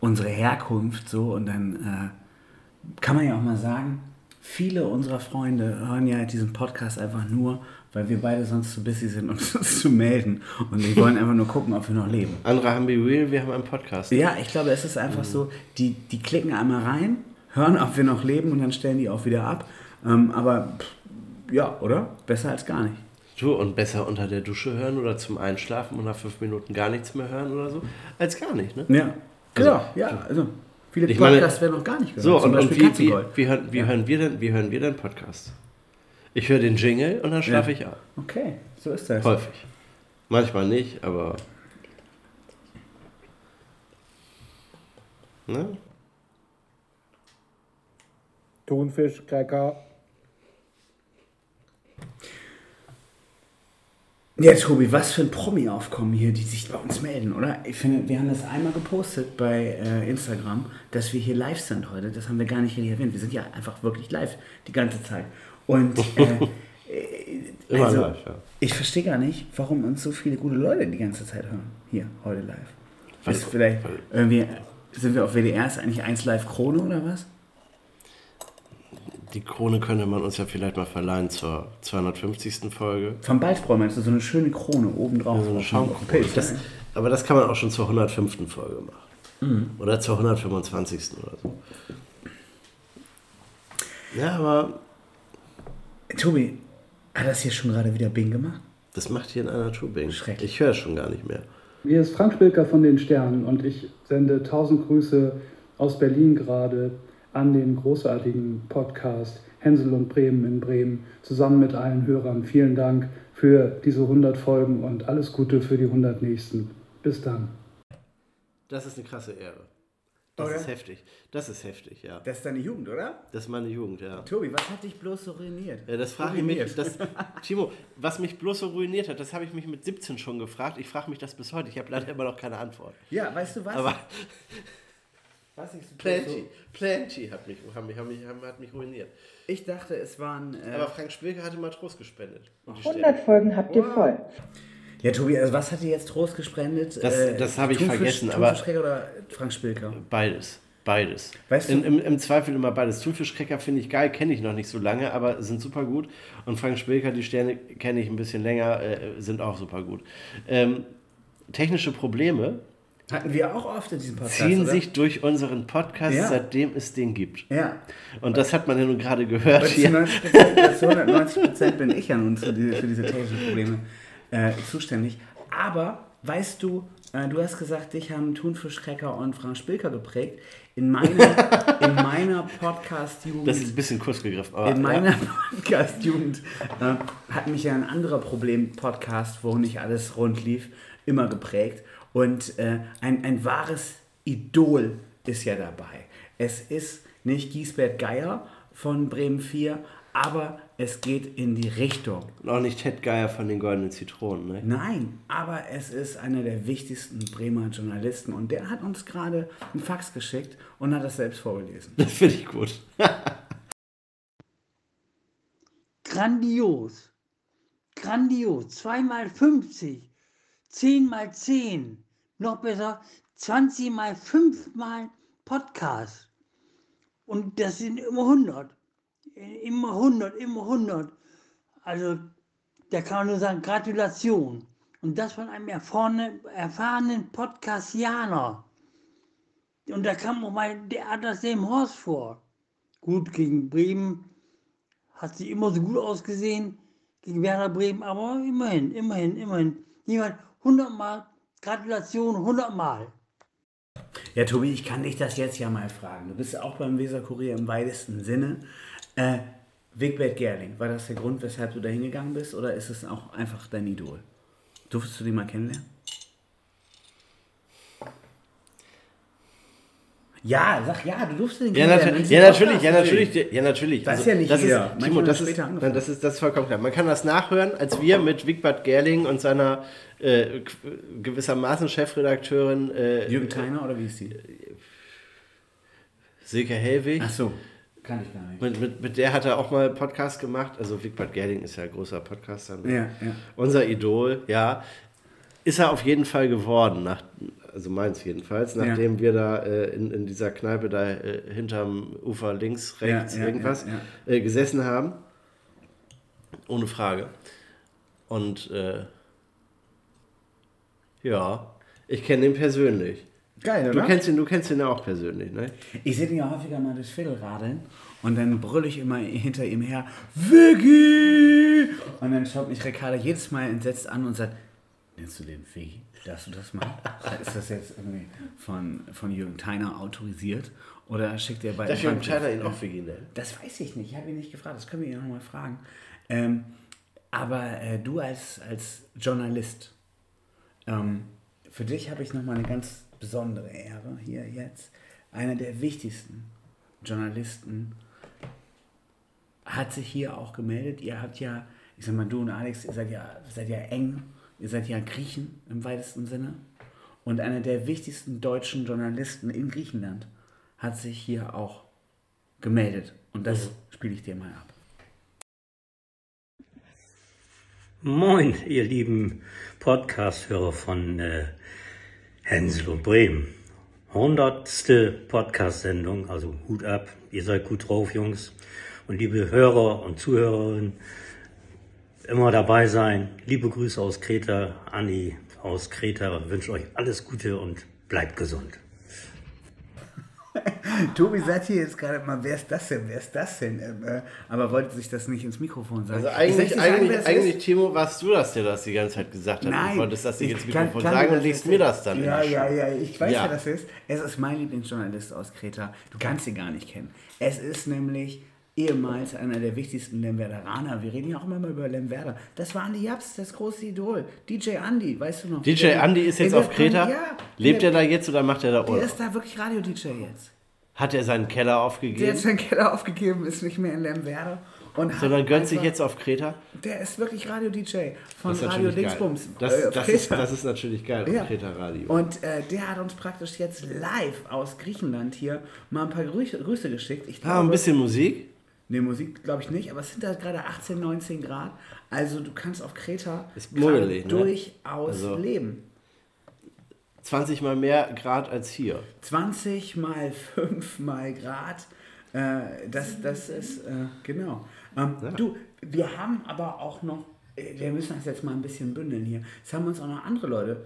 unsere Herkunft so und dann äh, kann man ja auch mal sagen, viele unserer Freunde hören ja diesen Podcast einfach nur, weil wir beide sonst zu busy sind, um uns zu melden. Und die wollen einfach nur gucken, ob wir noch leben. Andere haben Be Real, wir haben einen Podcast. Ja, ich glaube, es ist einfach so, die, die klicken einmal rein, hören, ob wir noch leben und dann stellen die auch wieder ab. Ähm, aber pff, ja, oder? Besser als gar nicht. Du, und besser unter der Dusche hören oder zum Einschlafen und nach fünf Minuten gar nichts mehr hören oder so, als gar nicht, ne? Ja, genau, ja, also viele Ich meine- Podcasts werden noch gar nicht gehört. So, Zum und, und wie, wie, wie, hören, wie, Ja. hören wir denn, wie hören wir denn Podcast? Ich höre den Jingle und dann schlafe Ja. ich ab. Okay, so ist das. Häufig. Manchmal nicht, aber. Ne? Thunfisch, Cracker. Ja, Tobi, was für ein Promi-Aufkommen hier, die sich bei uns melden, oder? Ich finde, wir haben das einmal gepostet bei äh, Instagram, dass wir hier live sind heute. Das haben wir gar nicht richtig erwähnt. Wir sind ja einfach wirklich live die ganze Zeit. Und äh, äh, Immer also, live, ja. ich verstehe gar nicht, warum uns so viele gute Leute die ganze Zeit hören. Hier, heute live. Was vielleicht irgendwie, sind wir auf WDR, ist eigentlich 1 Live Krone oder was? Die Krone könnte man uns ja vielleicht mal verleihen zur 250. Folge. Vom Balzbräu meinst du, so eine schöne Krone oben drauf. Ja, so eine Schaumkrone. Das, aber das kann man auch schon zur 105. Folge machen. Mhm. Oder zur 125. oder so. Ja, aber. Tobi, hat das hier schon gerade wieder Bing gemacht? Das macht hier in einer Tour Bing. Schrecklich. Ich höre es schon gar nicht mehr. Hier ist Frank Spilker von den Sternen und ich sende tausend Grüße aus Berlin gerade an den großartigen Podcast Hänsel und Bremen in Bremen zusammen mit allen Hörern. Vielen Dank für diese 100 Folgen und alles Gute für die 100 nächsten. Bis dann. Das ist eine krasse Ehre. Das Oder? ist heftig. Das ist heftig, ja. Das ist deine Jugend, oder? Das ist meine Jugend, ja. Tobi, was hat dich bloß so ruiniert? Ja, das frage ich mich. Das, Timo, was mich bloß so ruiniert hat, das habe ich mich mit 17 schon gefragt. Ich frage mich das bis heute. Ich habe leider immer noch keine Antwort. Ja, weißt du was? Aber was ich so Plenty, Plenty hat mich, hat mich, hat mich, hat mich ruiniert. Ich dachte, es waren. Äh, Aber Frank Spilker hatte mal Trost gespendet. Und die 100 Folgen habt ihr voll. Ja, Tobi, also was hat dir jetzt Trost gespendet? Das, Äh, das habe ich Thunfisch- vergessen, aber. Thunfischkrecker oder Frank Spilker? Beides. Beides. Weißt du- Im, im, Im Zweifel immer beides. Thunfischkrecker finde ich geil, kenne ich noch nicht so lange, aber sind super gut. Und Frank Spilker, die Sterne kenne ich ein bisschen länger, äh, sind auch super gut. Ähm, technische Probleme Hatten wir auch oft in diesem Podcast. ziehen oder? sich durch unseren Podcast, Ja. seitdem es den gibt. Ja. Und das hat man ja nun gerade gehört. Zu hier. 90 Prozent, zu 190 Prozent bin ich ja nun für diese, für diese technischen Probleme äh, zuständig. Aber weißt du, äh, du hast gesagt, dich haben Thunfischkrecker und Frank Spilker geprägt. In meiner, in meiner Podcast-Jugend. Das ist ein bisschen kurz gegriffen. Aber, in meiner ja. Podcast-Jugend äh, hat mich ja ein anderer Problem-Podcast, wo nicht alles rund lief, immer geprägt. Und äh, ein, ein wahres Idol ist ja dabei. Es ist nicht Giesbert Geier von Bremen 4, aber es geht in die Richtung. Und auch nicht Ted Geier von den Goldenen Zitronen, ne? Nein, aber es ist einer der wichtigsten Bremer Journalisten und der hat uns gerade einen Fax geschickt und hat das selbst vorgelesen. Das finde ich gut. Grandios. Grandios. 2 mal 50. 10 mal 10. Noch besser, 20 mal 5 mal Podcast. Und das sind immer 100. Immer 100, immer 100. Also, da kann man nur sagen, Gratulation. Und das von einem erfahrenen, erfahrenen Podcastianer. Und da kam auch mal der Atlas dem Horst vor. Gut, gegen Bremen hat sie immer so gut ausgesehen, gegen Werder Bremen, aber immerhin, immerhin, immerhin. Jemand 100 Mal, Gratulation 100 Mal. Ja, Tobi, ich kann dich das jetzt ja mal fragen. Du bist auch beim Weserkurier im weitesten Sinne. Äh, Wigbert Gerling, war das der Grund, weshalb du da hingegangen bist oder ist es auch einfach dein Idol? Durftest du den mal kennenlernen? Ja, sag ja, du durftest den Ja, kennenlernen. natu ja, natürlich, ja, natürlich, ja, natürlich. Das ist Also, ja nicht das jeder. Ist, Timo, das ist, nein, das ist das ist vollkommen klar. Man kann das nachhören, als wir mit Wigbert Gerling und seiner äh, gewissermaßen Chefredakteurin äh, Jürgen Theiner oder wie ist die? Silke Hellwig. Ach so, kann ich gar nicht. Mit, mit, mit der hat er auch mal Podcast gemacht. Also Wigbert Gerling ist ja ein großer Podcaster. Ja, ja. Unser Idol, ja. Ist er auf jeden Fall geworden, nach, also meins jedenfalls, nachdem wir da äh, in, in dieser Kneipe da äh, hinterm Ufer links, rechts, Ja, ja, irgendwas ja, Äh, gesessen haben. Ohne Frage. Und äh, ja, ich kenne ihn persönlich. Geil, Du oder? kennst ihn, du kennst ihn ja auch persönlich, ne? Ich sehe den ja häufiger mal durchs Viertel radeln und dann brülle ich immer hinter ihm her, Vicky! Und dann schaut mich Ricardo jedes Mal entsetzt an und sagt, nennst du den Vicky? Darfst du das mal? Ist das jetzt irgendwie von, von Jürgen Theiner autorisiert? Oder schickt er bei Darf Jürgen Theiner ihn auch Vicky nennen? Das weiß ich nicht, ich habe ihn nicht gefragt, das können wir ihn nochmal fragen. Ähm, aber äh, du als, als Journalist, ähm, für dich habe ich nochmal eine ganz besondere Ehre hier jetzt. Einer der wichtigsten Journalisten hat sich hier auch gemeldet. Ihr habt ja, ich sag mal, du und Alex, ihr seid ja, seid ja eng, ihr seid ja Griechen im weitesten Sinne. Und einer der wichtigsten deutschen Journalisten in Griechenland hat sich hier auch gemeldet. Und das spiele ich dir mal ab. Moin, ihr lieben Podcast-Hörer von äh, Hänsel und Bremen. Hundertste Podcast-Sendung, also Hut ab. Ihr seid gut drauf, Jungs. Und liebe Hörer und Zuhörerinnen, immer dabei sein. Liebe Grüße aus Kreta. Anni aus Kreta wünsche euch alles Gute und bleibt gesund. Tobi sagt hier jetzt gerade mal, wer ist das denn, wer ist das denn? Äh, aber wollte sich das nicht ins Mikrofon sagen. Also Ich eigentlich, dir sagen, eigentlich, eigentlich? Timo, warst du das, der das die ganze Zeit gesagt hat. Nein. Du wolltest das nicht ins Ich kann- Mikrofon kann dir sagen und legst mir das dann Ja, ja, ja, ich weiß, Ja. wer das ist. Es ist mein Lieblingsjournalist aus Kreta. Du kannst ihn gar nicht kennen. Es ist nämlich ehemals einer der wichtigsten Lemwerderaner. Wir reden ja auch immer mal über Lemwerder. Das war Andi Japs, das große Idol. DJ Andy, weißt du noch? DJ Andy ist jetzt auf der- Kreta? Ja. Lebt in er da jetzt oder macht er da Der Urlaub? ist da wirklich Radio-DJ jetzt. Hat er seinen Keller Der aufgegeben? hat seinen Keller aufgegeben, ist nicht mehr in Lemwerder. Und Sondern gönnt sich einfach- jetzt auf Kreta? Der ist wirklich Radio-DJ von Das Radio. Dingsbums. Das, äh, das, ist, das ist natürlich geil Ja. Kreta Radio. Und äh, der hat uns praktisch jetzt live aus Griechenland hier mal ein paar Grüße, Grüße geschickt. Ich Ah, ein bisschen Musik? Ne, Musik glaube ich nicht, aber es sind da gerade 18, 19 Grad. Also du kannst auf Kreta muggelig, ne? durchaus Also- leben. 20 mal mehr Grad als hier. 20 mal 5 mal Grad. Äh, das, das ist, äh, genau. Ähm, Du, wir haben aber auch noch, äh, wir müssen das jetzt mal ein bisschen bündeln hier. Es haben uns auch noch andere Leute,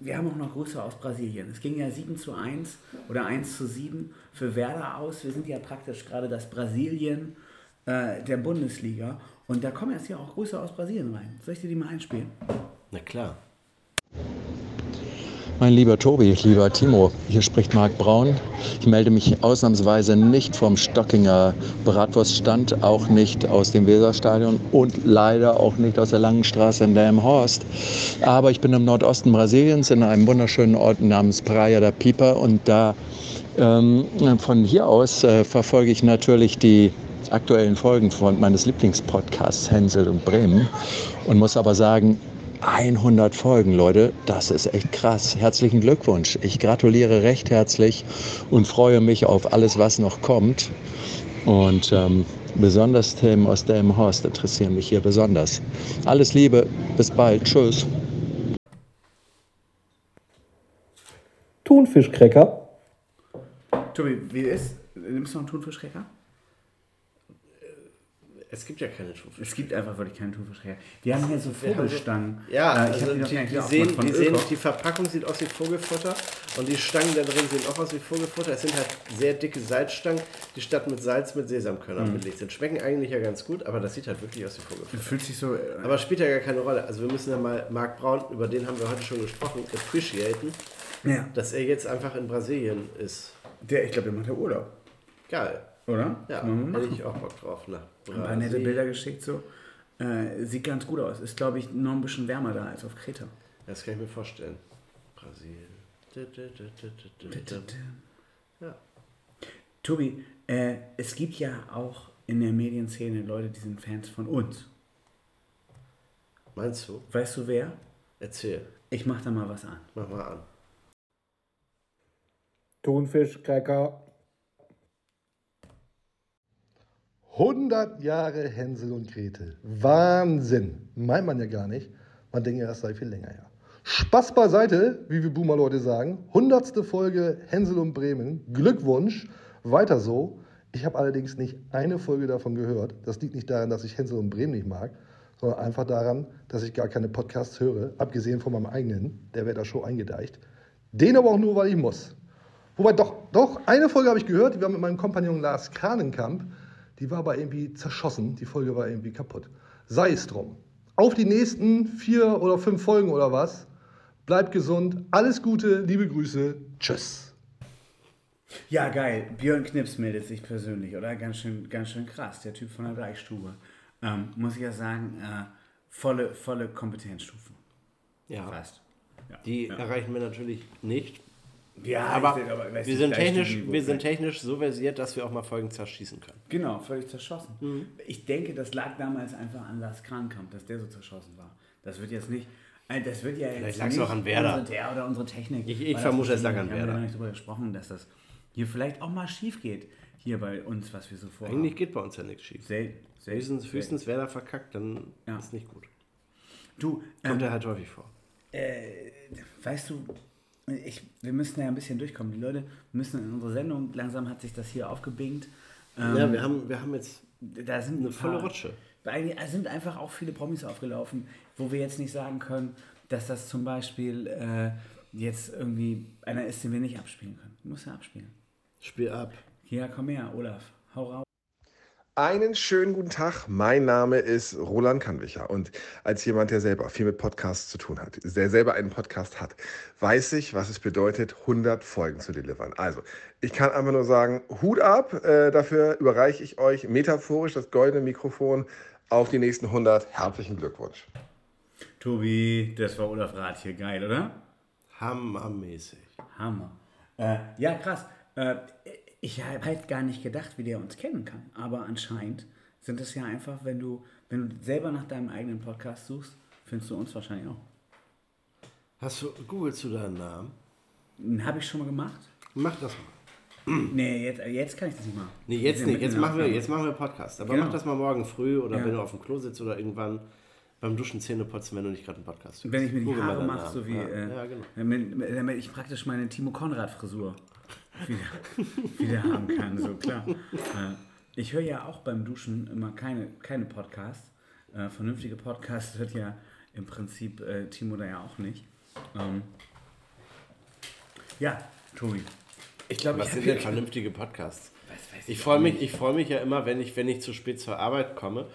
wir haben auch noch Grüße aus Brasilien. Es ging ja 7 zu 1 oder 1 zu 7 für Werder aus. Wir sind ja praktisch gerade das Brasilien äh, der Bundesliga. Und da kommen jetzt hier auch Grüße aus Brasilien rein. Soll ich dir die mal einspielen? Na klar. Mein lieber Tobi, lieber Timo, hier spricht Marc Braun. Ich melde mich ausnahmsweise nicht vom Stockinger Bratwurststand, auch nicht aus dem Weserstadion und leider auch nicht aus der Langen Straße in Delmenhorst. Aber ich bin im Nordosten Brasiliens in einem wunderschönen Ort namens Praia da Pipa und da ähm, von hier aus äh, verfolge ich natürlich die aktuellen Folgen von meines Lieblingspodcasts Hänsel und Bremen und muss aber sagen, 100 Folgen, Leute, das ist echt krass. Herzlichen Glückwunsch. Ich gratuliere recht herzlich und freue mich auf alles, was noch kommt. Und ähm, besonders Themen aus Delmenhorst interessieren mich hier besonders. Alles Liebe, bis bald, tschüss. Thunfischcracker. Tobi, wie ist? Nimmst du noch einen Thunfischcracker? Es gibt ja keine Thunfischcracker. Es gibt einfach wirklich keinen Thunfischcracker. Wir haben hier so Vogelstangen. Ja, Äh, ich also die, die, auch sehen, die, sehen, die Verpackung sieht aus wie Vogelfutter und die Stangen da drin sehen auch aus wie Vogelfutter. Es sind halt sehr dicke Salzstangen, die statt mit Salz mit Sesamkörnern Mhm. belegt sind. Schmecken eigentlich ja ganz gut, aber das sieht halt wirklich aus wie Vogelfutter. Fühlt sich so. äh, Aber spielt ja gar keine Rolle. Also wir müssen ja mal Marc Braun, über den haben wir heute schon gesprochen, appreciaten, Ja. dass er jetzt einfach in Brasilien ist. Der, ich glaube, der macht ja Urlaub. Geil. Oder? Ja, hätte ich auch Bock drauf. Ne? Ein paar nette Bilder geschickt so. Äh, sieht ganz gut aus. Ist, glaube ich, noch ein bisschen wärmer da als auf Kreta. Das kann ich mir vorstellen. Brasilien. Ja. Tobi, äh, es gibt ja auch in der Medienszene Leute, die sind Fans von uns. Meinst du? Weißt du wer? Erzähl. Ich mach da mal was an. Mach mal an. Thunfischcracker. 100 Jahre Hänsel und Gretel. Wahnsinn. Meint man ja gar nicht. Man denkt ja, das sei viel länger her. Spaß beiseite, wie wir Boomer-Leute sagen. 100. Folge Hänsel und Bremen. Glückwunsch. Weiter so. Ich habe allerdings nicht eine Folge davon gehört. Das liegt nicht daran, dass ich Hänsel und Bremen nicht mag, sondern einfach daran, dass ich gar keine Podcasts höre. Abgesehen von meinem eigenen. Der wird da schon eingedeicht. Den aber auch nur, weil ich muss. Wobei doch, doch, eine Folge habe ich gehört, die war mit meinem Kompagnon Lars Kranenkamp. Die war aber irgendwie zerschossen, die Folge war irgendwie kaputt. Sei es drum. Auf die nächsten vier oder fünf Folgen oder was. Bleibt gesund, alles Gute, liebe Grüße, tschüss. Ja, geil. Björn Knips meldet sich persönlich, oder? Ganz schön, ganz schön krass, der Typ von der Deichstube. Ähm, muss ich ja sagen, äh, volle, volle Kompetenzstufen. Ja. Fast. Ja. Die ja. erreichen wir natürlich nicht. Ja, aber, ich- aber wir, nicht, sind technisch, die wir sind Niveau technisch so versiert, dass wir auch mal Folgen zerschießen können. Genau, völlig zerschossen. Mhm. Ich denke, das lag damals einfach an Lars Krankamp, dass der so zerschossen war. Das wird jetzt nicht. äh, Das wird ja Vielleicht jetzt lag's nicht auch an Werder. Unsere, der oder unsere Technik. Ich- ich vermute, es lag an Wir haben Werder. ja noch nicht darüber gesprochen, dass das hier vielleicht auch mal schief geht. Hier bei uns, was wir so vorhaben. Eigentlich geht bei uns ja nichts schief. Selten. Höchstens, höchstens wer da verkackt, dann ist nicht gut. Du, Kommt ähm, er halt häufig vor. Äh, weißt du, ich, wir müssen ja ein bisschen durchkommen. Die Leute müssen in unsere Sendung, langsam hat sich das hier aufgebingt. Ja, wir haben- wir haben jetzt da sind eine ein volle Rutsche. Eigentlich sind einfach auch viele Promis aufgelaufen, wo wir jetzt nicht sagen können, dass das zum Beispiel äh, jetzt irgendwie einer ist, den wir nicht abspielen können. Du musst ja abspielen. Spiel ab. Ja, komm her, Olaf. Hau raus. Einen schönen guten Tag. Mein Name ist Roland Kannwicher und als jemand, der selber viel mit Podcasts zu tun hat, der selber einen Podcast hat, weiß ich, was es bedeutet, 100 Folgen zu delivern. Also, ich kann einfach nur sagen, Hut ab. Äh, dafür überreiche ich euch metaphorisch das goldene Mikrofon auf die nächsten 100. Herzlichen Glückwunsch. Tobi, das war Olaf Rath hier. Geil, oder? Hammermäßig. Hammer. Äh, ja, krass. Äh, ich habe halt gar nicht gedacht, wie der uns kennen kann. Aber anscheinend sind es ja einfach, wenn du, wenn du selber nach deinem eigenen Podcast suchst, findest du uns wahrscheinlich auch. Hast du, googelst du deinen Namen? Habe ich schon mal gemacht? Mach das mal. Nee, jetzt, jetzt kann ich das nicht machen. Nee, jetzt nicht. Jetzt machen, wir, jetzt machen wir Podcast. Aber Genau. mach das mal morgen früh oder Ja. wenn du auf dem Klo sitzt oder irgendwann beim Duschen Zähne putzen, wenn du nicht gerade einen Podcast hörst. Wenn ich mir die Google Haare mache, so wie. Ja, äh, ja genau. damit, damit ich praktisch meine Timo Konrad-Frisur wieder, wieder haben kann, so klar. Äh, ich höre ja auch beim Duschen immer keine, keine Podcasts. Äh, vernünftige Podcasts hört ja im Prinzip äh, Timo da ja auch nicht. Ähm, ja, Tobi. Ich glaube, Was sind denn vernünftige Podcasts? Ich ich freue mich, ich freue mich ja immer, wenn ich, wenn ich zu spät zur Arbeit komme.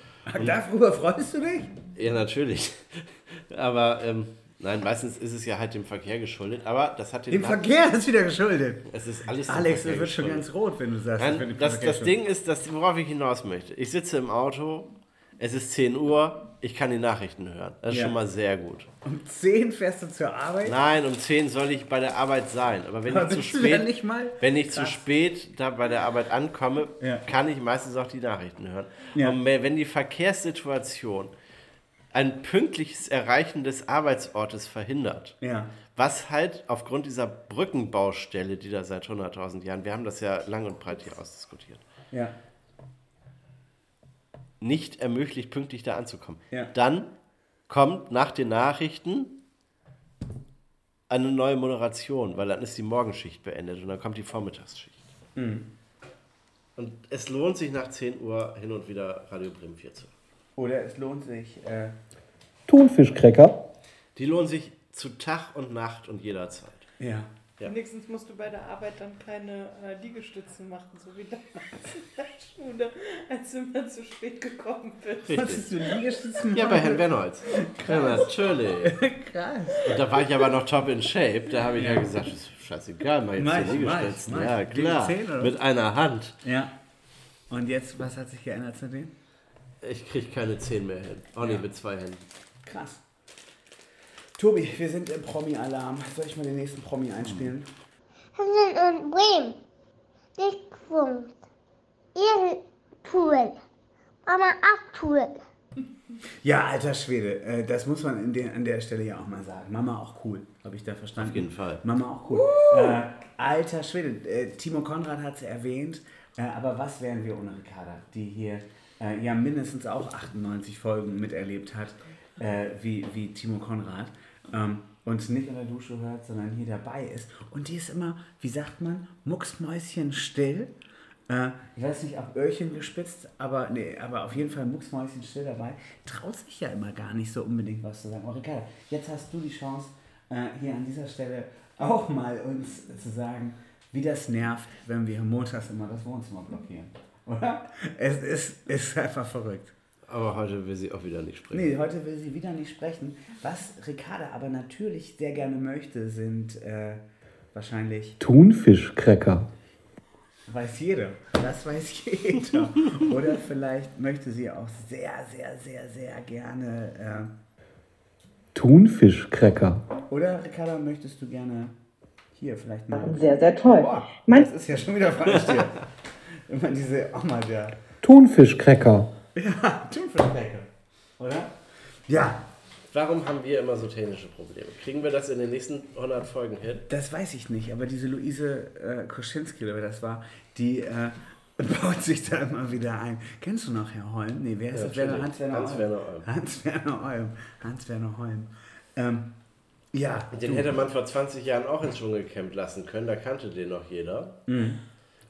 Darüber freust du dich? Ja, natürlich. Aber ähm, nein, meistens ist es ja halt dem Verkehr geschuldet. Aber das hat den Dem Verkehr ist wieder geschuldet. Es ist alles Alex, du wird schon ganz rot, wenn du sagst, Nein, wenn das, das. Ding ist, dass, worauf ich hinaus möchte. Ich sitze im Auto, es ist 10 Uhr, ich kann die Nachrichten hören. Das ist Ja. schon mal sehr gut. Um 10 fährst du zur Arbeit? Nein, um 10 soll ich bei der Arbeit sein. Aber wenn Aber ich zu spät, wenn ich zu spät da bei der Arbeit ankomme, Ja. kann ich meistens auch die Nachrichten hören. Ja. Und wenn die Verkehrssituation ein pünktliches Erreichen des Arbeitsortes verhindert, Ja. was halt aufgrund dieser Brückenbaustelle, die da seit 100.000 Jahren, wir haben das ja lang und breit hier ausdiskutiert, Ja. nicht ermöglicht, pünktlich da anzukommen. Ja. Dann kommt nach den Nachrichten eine neue Moderation, weil dann ist die Morgenschicht beendet und dann kommt die Vormittagsschicht. Mhm. Und es lohnt sich nach 10 Uhr hin und wieder Radio Bremen 4 zu hören. Oder es lohnt sich. Äh, Thunfischcrecker. Die lohnen sich zu Tag und Nacht und jederzeit. Ja. Ja. Wenigstens musst du bei der Arbeit dann keine äh, Liegestützen machen, so wie damals in der Schule, als du immer zu spät gekommen bist. Richtig. Musstest du Liegestützen Ja, bei Herrn machen? Ja, Krass. natürlich. Krass. Und da war ich aber noch top in Shape. Da habe ich ja, gesagt, das ist scheißegal, mach jetzt Mach, die mach, Liegestützen. mach. Ja, klar. Mit einer Hand. Ja. Und jetzt, was hat sich geändert seitdem? Ich kriege keine 10 mehr hin. Auch nicht Ja. mit zwei Händen. Krass. Tobi, wir sind im Promi-Alarm. Soll ich mal den nächsten Promi einspielen? Hessen und Bremen. Glückwunsch. Ihr cool. Mama auch cool. Ja, alter Schwede, äh, das muss man in der, an der Stelle ja auch mal sagen. Mama auch cool, habe ich da verstanden. Auf jeden Fall. Mama auch cool. Äh, alter Schwede, äh, Timo Konrad hat es erwähnt, äh, aber was wären wir ohne Ricarda, die hier äh, ja mindestens auch 98 Folgen miterlebt hat, äh, wie, wie Timo Konrad. Ähm, und nicht in der Dusche hört, sondern hier dabei ist. Und die ist immer, wie sagt man, mucksmäuschen still. Äh, ich weiß nicht, ob Öhrchen gespitzt, aber nee, aber auf jeden Fall mucksmäuschen still dabei. Traut sich ja immer gar nicht so unbedingt was zu sagen. Oh, Ricardo, jetzt hast du die Chance, äh, hier an dieser Stelle auch mal uns zu sagen, wie das nervt, wenn wir montags immer das Wohnzimmer blockieren. Oder? Es ist, ist einfach verrückt. Aber heute will sie auch wieder nicht sprechen. Nee, heute will sie wieder nicht sprechen. Was Ricarda aber natürlich sehr gerne möchte, sind äh, wahrscheinlich, Thunfischcracker. weiß jeder, das weiß jeder. Oder vielleicht möchte sie auch sehr, sehr, sehr, sehr gerne, Thunfischcracker. äh, oder Ricarda, möchtest du gerne hier vielleicht mal... Sehr, sehr toll. Boah, Mein- das ist ja schon wieder falsch hier. Immer diese Oma da. Thunfischcracker. Ja, Thunfischcracker. Oder? Ja. Warum haben wir immer so technische Probleme? Kriegen wir das in den nächsten 100 Folgen hin? Das weiß ich nicht, aber diese Luise äh, Koschinski, oder wer das war, die äh, baut sich da immer wieder ein. Kennst du noch Herr Holm? Nee, wer ist Ja, das? Werner, natürlich. Hans-Werner Holm. Hans-Werner Holm. Hans-Werner Holm. Hans-Werner Holm. Ähm, ja. Den du. hätte man vor 20 Jahren auch ins Dschungelcamp lassen können, da kannte den noch jeder. Mhm.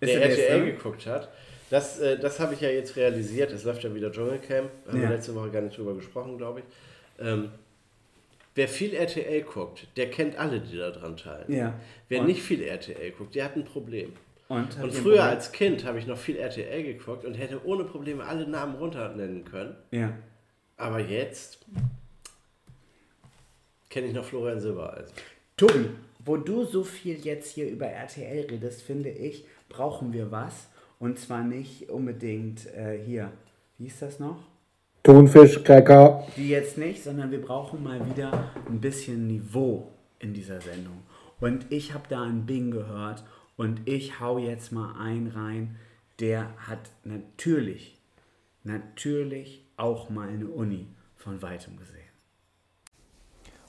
Der er RTL Beste? geguckt hat. Das, äh, das habe ich ja jetzt realisiert. Es läuft ja wieder Dschungelcamp. Haben Ja. wir letzte Woche gar nicht drüber gesprochen, glaube ich. Ähm, wer viel RTL guckt, der kennt alle, die da dran teilen. Ja. Wer Und? nicht viel RTL guckt, der hat ein Problem. Und, Und früher Problem? als Kind habe ich noch viel RTL geguckt und hätte ohne Probleme alle Namen runter nennen können. Ja. Aber jetzt kenne ich noch Florian Silbereisen. Tobi, wo du so viel jetzt hier über RTL redest, finde ich, brauchen wir was. Und zwar nicht unbedingt äh, hier. Wie ist das noch? Thunfischcracker. Die jetzt nicht, sondern wir brauchen mal wieder ein bisschen Niveau in dieser Sendung. Und ich habe da einen Bing gehört und ich hau jetzt mal einen rein, der hat natürlich, natürlich auch mal eine Uni von weitem gesehen.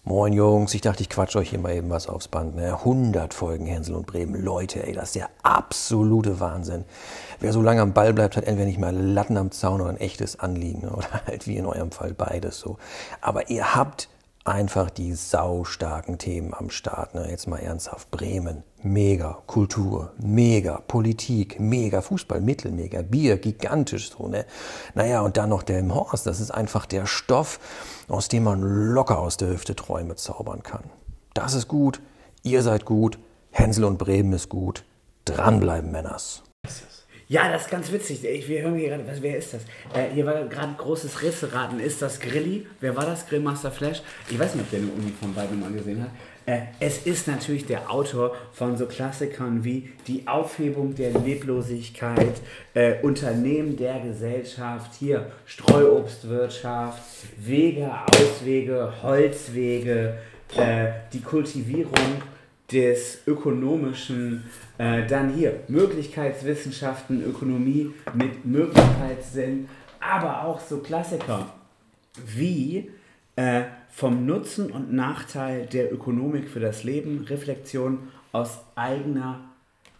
Moin Jungs, ich dachte, ich quatsch euch hier mal eben was aufs Band. Ne? 100 Folgen Hänsel und Bremen. Leute, ey, das ist der absolute Wahnsinn. Wer so lange am Ball bleibt, hat entweder nicht mal Latten am Zaun oder ein echtes Anliegen. Oder halt wie in eurem Fall beides so. Aber ihr habt einfach die saustarken Themen am Start. Ne? Jetzt mal ernsthaft. Bremen, mega. Kultur, mega. Politik, mega. Fußball, mittelmega. Bier, gigantisch so. Ne? Naja, und dann noch der im Horst. Das ist einfach der Stoff, aus dem man locker aus der Hüfte Träume zaubern kann. Das ist gut. Ihr seid gut. Hänsel und Bremen ist gut. Dranbleiben, Männers. Ja, das ist ganz witzig. Ich, wir hören hier gerade, was, wer ist das? Äh, hier war gerade großes Risseraten. Ist das Grilli? Wer war das? Grillmaster Flash? Ich weiß nicht, ob der eine Uni von beiden mal gesehen hat. Äh, es ist natürlich der Autor von so Klassikern wie Die Aufhebung der Leblosigkeit, äh, Unternehmen der Gesellschaft, hier Streuobstwirtschaft, Wege, Auswege, Holzwege, äh, die Kultivierung des ökonomischen, äh, dann hier Möglichkeitswissenschaften, Ökonomie mit Möglichkeitssinn, aber auch so Klassiker wie äh, vom Nutzen und Nachteil der Ökonomik für das Leben, Reflexion aus eigener,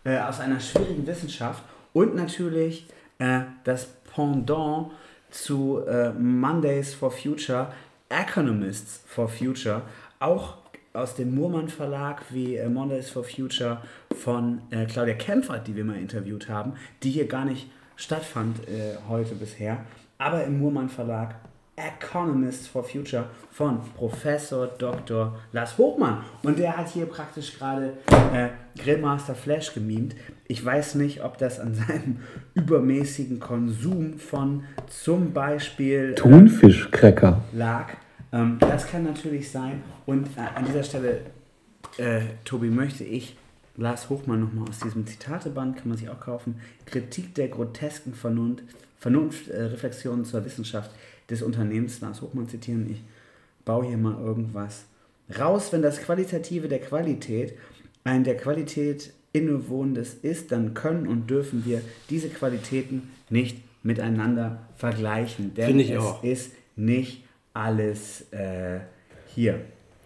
äh, aus einer schwierigen Wissenschaft und natürlich äh, das Pendant zu äh, Mondays for Future, Economists for Future, auch aus dem Murmann Verlag wie äh, Mondays for Future von äh, Claudia Kempfert, die wir mal interviewt haben, die hier gar nicht stattfand äh, heute bisher, aber im Murmann Verlag Economists for Future von Professor Dr. Lars Hochmann. Und der hat hier praktisch gerade äh, Grillmaster Flash gemimt. Ich weiß nicht, ob das an seinem übermäßigen Konsum von zum Beispiel äh, Thunfischcracker. lag. Ähm, das kann natürlich sein. Und äh, an dieser Stelle, äh, Tobi, möchte ich Lars Hochmann nochmal aus diesem Zitateband, kann man sich auch kaufen, Kritik der grotesken Vernunft, Vernunft äh, zur Wissenschaft des Unternehmens, Lars Hochmann zitieren. Ich baue hier mal irgendwas raus. Wenn das Qualitative der Qualität ein der Qualität innewohnendes ist, dann können und dürfen wir diese Qualitäten nicht miteinander vergleichen. Denn Finde ich es auch. ist nicht alles äh, hier.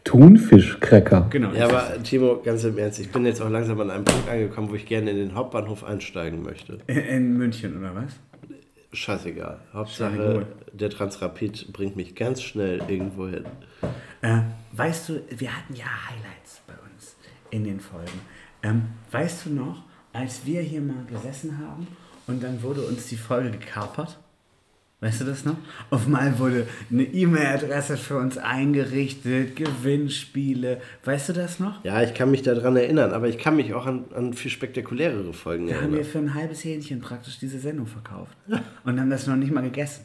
Thunfischcracker. Genau. Ja, aber Timo, ganz im Ernst, ich bin jetzt auch langsam an einem Punkt angekommen, wo ich gerne in den Hauptbahnhof einsteigen möchte. In, in München, oder was? Scheißegal. Hauptsache, Scheißegal. der Transrapid bringt mich ganz schnell irgendwo hin. Äh, weißt du, wir hatten ja Highlights bei uns in den Folgen. Ähm, weißt du noch, als wir hier mal gesessen haben und dann wurde uns die Folge gekapert? Weißt du das noch? Auf einmal wurde eine E-Mail-Adresse für uns eingerichtet, Gewinnspiele. Weißt du das noch? Ja, ich kann mich daran erinnern, aber ich kann mich auch an, an viel spektakulärere Folgen Da haben erinnern. wir für ein halbes Hähnchen praktisch diese Sendung verkauft. Und haben das noch nicht mal gegessen.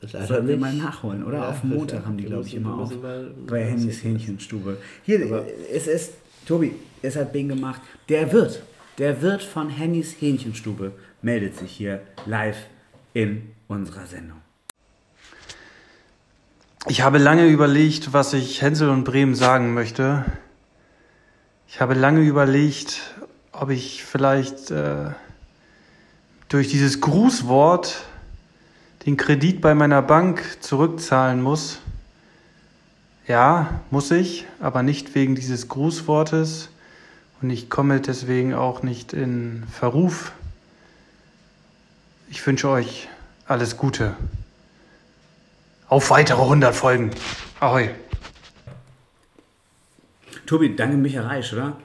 Leider Sollen wir mal nachholen, oder? Ja, Auf dem Montag haben die, glaube ich, immer auf. mal- Bei sehen. Hähnchenstube. Hier, Aber- es ist, Tobi, es hat Bing gemacht. Der Wirt, der Wirt von Hennys Hähnchenstube meldet sich hier live in unserer Sendung. Ich habe lange überlegt, was ich Hänsel und Bremen sagen möchte. Ich habe lange überlegt, ob ich vielleicht äh, durch dieses Grußwort den Kredit bei meiner Bank zurückzahlen muss. Ja, muss ich, aber nicht wegen dieses Grußwortes und ich komme deswegen auch nicht in Verruf Ich wünsche euch alles Gute. Auf weitere 100 Folgen. Ahoi. Tobi, danke Micha Reisch, oder?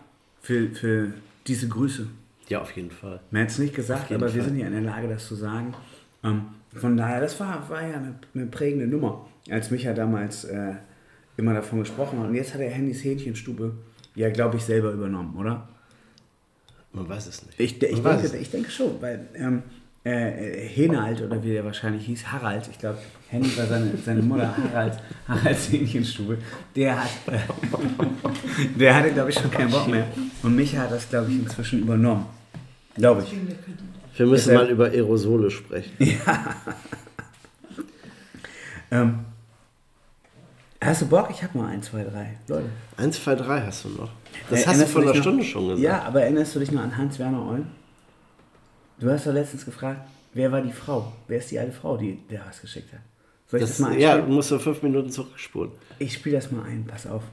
Für, für diese Grüße. Ja, auf jeden Fall. Man hätte es nicht gesagt, aber wir Fall. sind ja in der Lage, das zu sagen. Ähm, von daher, das war, war ja eine, eine prägende Nummer, als Micha damals äh, immer davon gesprochen hat. Und jetzt hat er Handys Hähnchenstube ja, glaube ich, selber übernommen, oder? Man weiß es nicht. Ich, ich, denke, ich denke schon, weil ähm, äh, Henald, oder wie der wahrscheinlich hieß, Harald, ich glaube, Henny war seine, seine Mutter, Harald, Haralds Hähnchenstube, der hat, äh, der hatte, glaube ich, schon keinen Bock mehr. Und Micha hat das, glaube ich, inzwischen übernommen. Glaube ich. Wir müssen Deshalb- mal über Aerosole sprechen. Ja. ähm, hast du Bock? Ich habe mal 1, 2, 3. Leute. 1, 2, 3 hast du noch. Das Äh, hast du vor einer dich noch- Stunde schon gesagt. Ja, aber erinnerst du dich noch an Hans-Werner Eul? Du hast doch letztens gefragt, wer war die Frau? Wer ist die alte Frau, die der was geschickt hat? Soll ich das, Das, mal ja, einspielen? du musst so fünf Minuten zurückspulen. Ich spiele das mal ein, pass auf.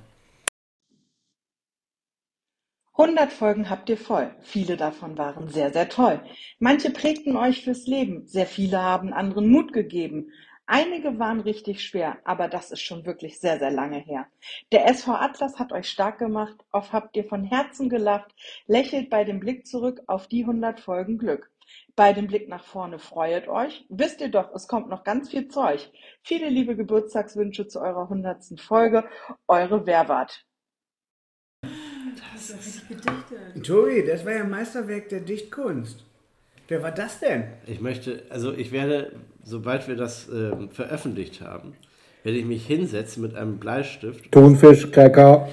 100 Folgen habt ihr voll. Viele davon waren sehr, sehr toll. Manche prägten euch fürs Leben. Sehr viele haben anderen Mut gegeben. Einige waren richtig schwer, aber das ist schon wirklich sehr, sehr lange her. Der SV Atlas hat euch stark gemacht. Oft habt ihr von Herzen gelacht. Lächelt bei dem Blick zurück auf die 100 Folgen Glück. Bei dem Blick nach vorne freuet euch. Wisst ihr doch, es kommt noch ganz viel Zeug. Viele liebe Geburtstagswünsche zu eurer 100. Folge. Eure Werwart. Das ist gedichtet. Tobi, das war ja ein Meisterwerk der Dichtkunst. Wer war das denn? Ich möchte, also ich werde, sobald wir das ähm, veröffentlicht haben, werde ich mich hinsetzen mit einem Bleistift. Thunfisch, Cracker.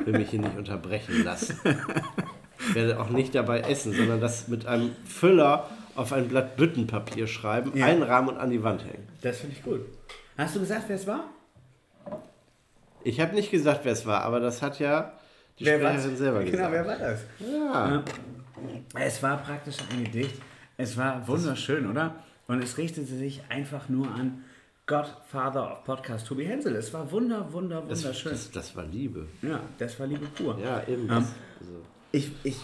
Ich will mich hier nicht unterbrechen lassen. Ich werde auch nicht dabei essen, sondern das mit einem Füller auf ein Blatt Büttenpapier schreiben, Ja. einrahmen und an die Wand hängen. Das finde ich gut. Hast du gesagt, wer es war? Ich habe nicht gesagt, wer es war, aber das hat ja die Wer war's? Sprecherin selber Genau, gesagt. wer war das? Ja. Es war praktisch ein Gedicht. Es war wunderschön, oder? Und es richtete sich einfach nur an Godfather of Podcast, Tobi Hensel. Es war wunder, wunder, Das, wunderschön. das, das war Liebe. Ja, das war Liebe pur. Ja, eben. Ähm, das, also. Ich, ich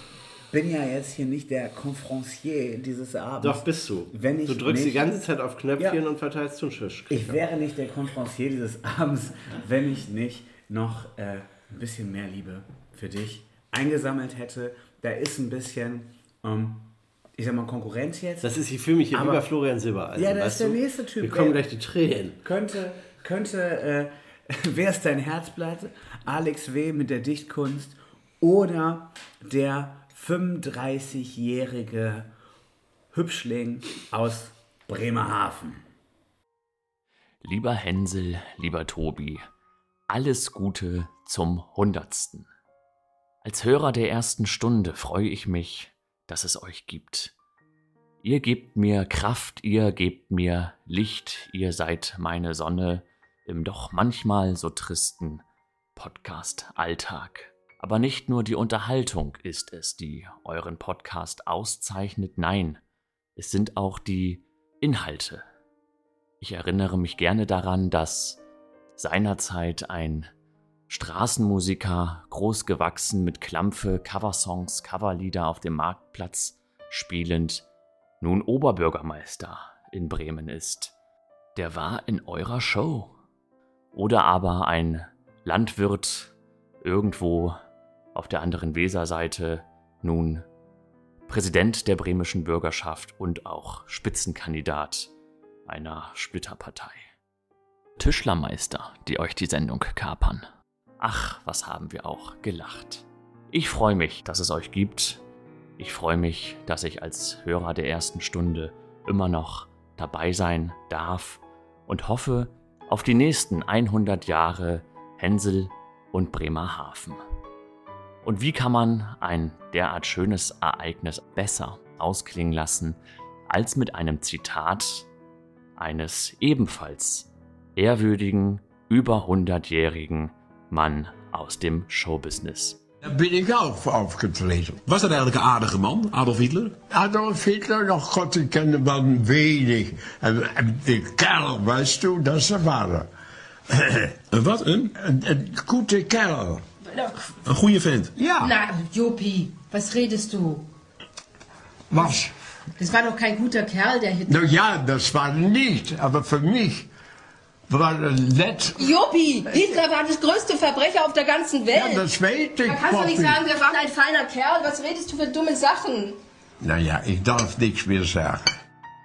bin ja jetzt hier nicht der Confrancier dieses Abends. Doch, bist du. Wenn ich du drückst nicht, die ganze Zeit auf Knöpfchen Ja. und verteilst Thunfisch. Ich wäre nicht der Confrancier dieses Abends, wenn ich nicht noch äh, ein bisschen mehr Liebe für dich eingesammelt hätte. Da ist ein bisschen, ähm, ich sag mal, Konkurrenz jetzt. Das ist, ich fühle mich hier Aber- bei Florian Silbereisen. Ja, da ist der du? nächste Typ. Mir kommen gleich die Tränen. Könnte, könnte, äh, wer ist dein Herzblatt? Alex W. mit der Dichtkunst oder der 35-jährige Hübschling aus Bremerhaven. Lieber Hänsel, lieber Tobi, alles Gute zum Hundertsten. Als Hörer der ersten Stunde freue ich mich, dass es euch gibt. Ihr gebt mir Kraft, ihr gebt mir Licht, ihr seid meine Sonne im doch manchmal so tristen Podcast-Alltag. Aber nicht nur die Unterhaltung ist es, die euren Podcast auszeichnet, nein, es sind auch die Inhalte. Ich erinnere mich gerne daran, dass seinerzeit ein Straßenmusiker, großgewachsen mit Klampfe, Coversongs, Coverlieder auf dem Marktplatz spielend, nun Oberbürgermeister in Bremen ist. Der war in eurer Show. Oder aber ein Landwirt irgendwo auf der anderen Weserseite, nun Präsident der bremischen Bürgerschaft und auch Spitzenkandidat einer Splitterpartei. Tischlermeister, die euch die Sendung kapern. Ach, was haben wir auch gelacht. Ich freue mich, dass es euch gibt. Ich freue mich, dass ich als Hörer der ersten Stunde immer noch dabei sein darf und hoffe auf die nächsten 100 Jahre Hänsel und Bremerhaven. Und wie kann man ein derart schönes Ereignis besser ausklingen lassen als mit einem Zitat eines ebenfalls ehrwürdigen, über 100-jährigen Mann aus dem Showbusiness. Daar ben ik ook aufgetreten. Was dat eigenlijk een aardige man, Adolf Hitler? Adolf Hitler, nog God, ik kende man wenig. En, en de kerel, weißt du, dat waren. Een wat? Een? Een, een goede kerel. Een goede vent. Ja. Na, Jopi, was redest du? Was? Das war doch kein guter Kerl, der Hitler. Na ja, das war nicht, aber für mich war er nett. Juppie, Hitler war das größte Verbrecher auf der ganzen Welt. Ja, das weiß ich, Da kannst du nicht Poppy. sagen, wir waren ein feiner Kerl. Was redest du für dumme Sachen? Naja, ich darf nichts mehr sagen.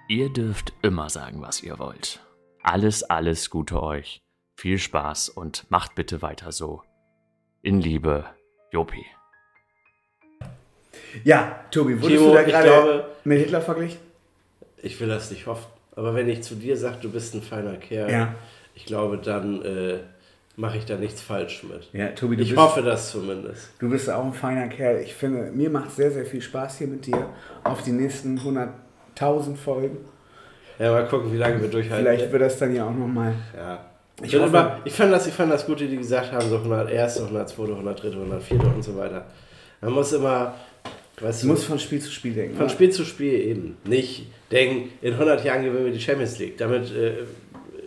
Ihr dürft immer sagen, was ihr wollt. Alles, alles Gute euch. Viel Spaß und macht bitte weiter so. In Liebe, Jopi. Ja, Tobi, wurdest Timo, du da ich gerade mit Hitler verglichen? Ich will das nicht hoffen. Aber wenn ich zu dir sage, du bist ein feiner Kerl, Ja. ich glaube, dann äh, mache ich da nichts falsch mit. Ja, Tobi, du ich bist- hoffe das zumindest. Du bist auch ein feiner Kerl. Ich finde, mir macht sehr, sehr viel Spaß hier mit dir auf die nächsten 100.000 Folgen. Ja, mal gucken, wie lange wir durchhalten. Vielleicht wird das dann ja auch nochmal. Ja. Ich, Ich immer, ich, fand das, ich fand das gut, wie die gesagt haben, so 101., 102., 103., 104. und so weiter. Man muss immer, weißt Du musst von Spiel zu Spiel denken. von oder? Spiel zu Spiel eben. Nicht denken, in 100 Jahren gewinnen wir die Champions League. Damit äh,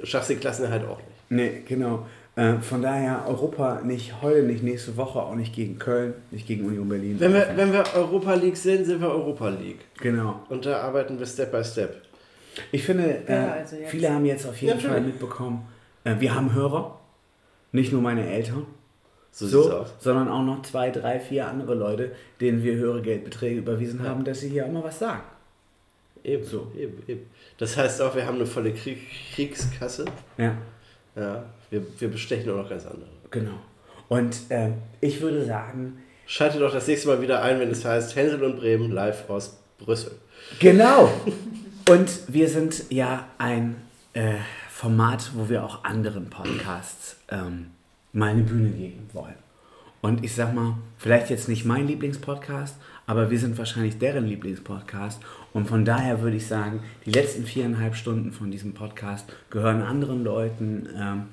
schaffst du die Klassenerhalt auch nicht. Nee, genau. Äh, von daher Europa nicht heute, nicht nächste Woche, auch nicht gegen Köln, nicht gegen Union Berlin. Wenn wir, wenn wir Europa League sind, sind wir Europa League. Genau. Und da arbeiten wir Step by Step. Ich finde, äh, Ja, also viele haben jetzt auf jeden Natürlich. Fall mitbekommen, wir haben Hörer, nicht nur meine Eltern, So aus. sondern auch noch zwei, drei, vier andere Leute, denen wir höhere Geldbeträge überwiesen haben, dass sie hier mal was sagen. Eben, eben, eben. Das heißt auch, wir haben eine volle Krieg Kriegskasse. Ja. Ja, wir, wir bestechen auch noch ganz andere. Genau. Und äh, ich würde sagen, Schaltet doch das nächste Mal wieder ein, wenn es heißt Hänsel und Bremen live aus Brüssel. Genau. Und wir sind ja ein äh, Format, wo wir auch anderen Podcasts ähm, mal eine Bühne geben wollen. Und ich sag mal, vielleicht jetzt nicht mein Lieblingspodcast, aber wir sind wahrscheinlich deren Lieblingspodcast. Und von daher würde ich sagen, die letzten viereinhalb Stunden von diesem Podcast gehören anderen Leuten. Ähm,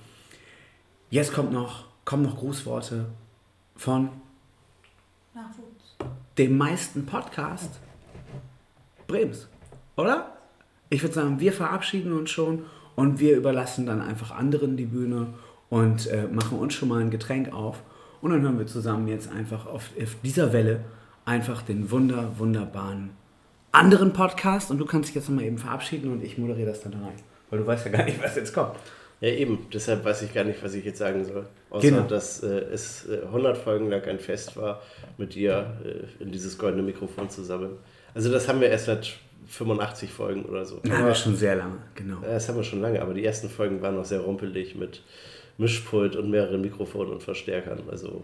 jetzt kommt noch, kommen noch Grußworte von dem meisten Podcast Brems, oder? Ich würde sagen, wir verabschieden uns schon und wir überlassen dann einfach anderen die Bühne und äh, machen uns schon mal ein Getränk auf und dann hören wir zusammen jetzt einfach auf, auf dieser Welle einfach den wunder, wunderbaren anderen Podcast und du kannst dich jetzt nochmal eben verabschieden und ich moderiere das dann rein, weil du weißt ja gar nicht, was jetzt kommt. Ja, eben. Deshalb weiß ich gar nicht, was ich jetzt sagen soll. Außer, Genau. dass äh, es äh, 100 Folgen lang ein Fest war, mit dir äh, in dieses goldene Mikrofon zu sammeln. Also das haben wir erst seit 85 Folgen oder so. Das haben wir schon sehr lange, genau. Ja, Das haben wir schon lange, aber die ersten Folgen waren noch sehr rumpelig mit Mischpult und mehreren Mikrofonen und Verstärkern. Also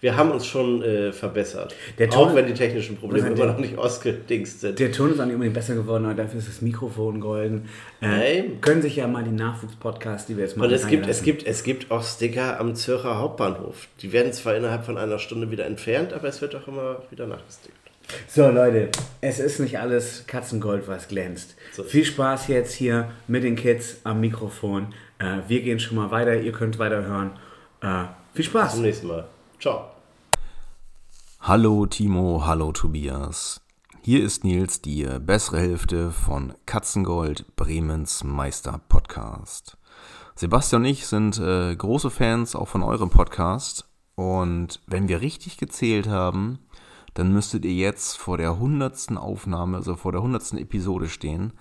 wir haben uns schon äh, verbessert. Der Ton- auch wenn die technischen Probleme immer noch nicht ausgedingst sind. Der Ton ist auch nicht unbedingt besser geworden, aber dafür ist das Mikrofon golden. Äh, Nein. können sich ja mal die Nachwuchspodcasts, die wir jetzt machen, Und es gibt, es, gibt, es gibt auch Sticker am Zürcher Hauptbahnhof. Die werden zwar innerhalb von einer Stunde wieder entfernt, aber es wird auch immer wieder nachgestickt. So Leute, es ist nicht alles Katzengold, was glänzt. Viel Spaß jetzt hier mit den Kids am Mikrofon. Äh, wir gehen schon mal weiter, ihr könnt weiter hören. Äh, viel Spaß. Bis zum nächsten Mal. Ciao. Hallo Timo, hallo Tobias. Hier ist Nils, die bessere Hälfte von Katzengold, Bremens Meister Podcast. Sebastian und ich sind äh, große Fans auch von eurem Podcast. Und wenn wir richtig gezählt haben, dann müsstet ihr jetzt vor der hundertsten Aufnahme, also vor der hundertsten Episode stehen.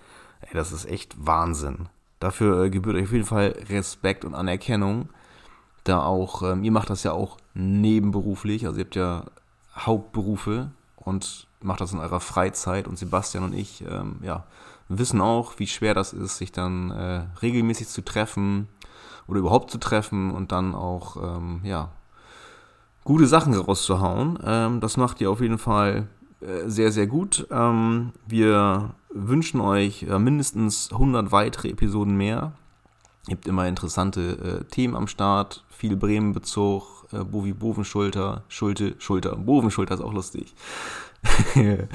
Ey, das ist echt Wahnsinn. Dafür äh, gebührt euch auf jeden Fall Respekt und Anerkennung. Da auch, ähm, ihr macht das ja auch nebenberuflich, also ihr habt ja Hauptberufe und macht das in eurer Freizeit. Und Sebastian und ich, ähm, ja, wissen auch, wie schwer das ist, sich dann äh, regelmäßig zu treffen oder überhaupt zu treffen und dann auch, ähm, ja, gute Sachen rauszuhauen. Ähm, das macht ihr auf jeden Fall äh, sehr, sehr gut. Ähm, wir wünschen euch äh, mindestens 100 weitere Episoden mehr. Ihr habt immer interessante äh, Themen am Start, viel Bremen-Bezug, äh, Bovi Bovenschulter, Schulte, Schulter, Bovenschulter ist auch lustig.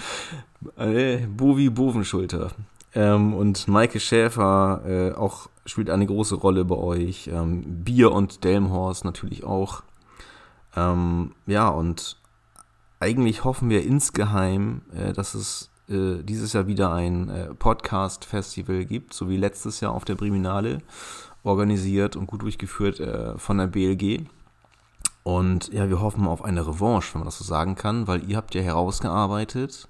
äh, Bovi Bovenschulter. Ähm, und Maike Schäfer äh, auch spielt eine große Rolle bei euch. Ähm, Bier und Delmhorst natürlich auch. Ähm, ja, und eigentlich hoffen wir insgeheim, äh, dass es äh, dieses Jahr wieder ein äh, Podcast-Festival gibt, so wie letztes Jahr auf der Briminale, organisiert und gut durchgeführt äh, von der BLG. Und ja, wir hoffen auf eine Revanche, wenn man das so sagen kann, weil ihr habt ja herausgearbeitet,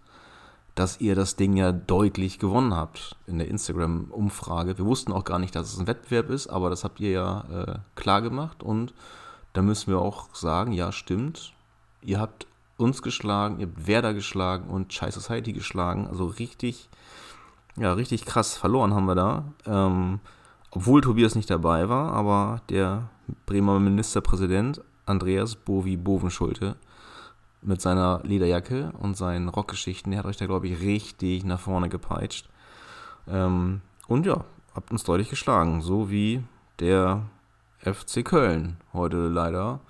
dass ihr das Ding ja deutlich gewonnen habt in der Instagram-Umfrage. Wir wussten auch gar nicht, dass es ein Wettbewerb ist, aber das habt ihr ja äh, klar gemacht und da müssen wir auch sagen, ja, stimmt. Ihr habt uns geschlagen, ihr habt Werder geschlagen und Chai Society geschlagen. Also richtig, ja, richtig krass verloren haben wir da. Ähm, obwohl Tobias nicht dabei war, aber der Bremer Ministerpräsident Andreas Bovi Bovenschulte mit seiner Lederjacke und seinen Rockgeschichten, der hat euch da, glaube ich, richtig nach vorne gepeitscht. Ähm, und ja, habt uns deutlich geschlagen, so wie der FC Köln heute leider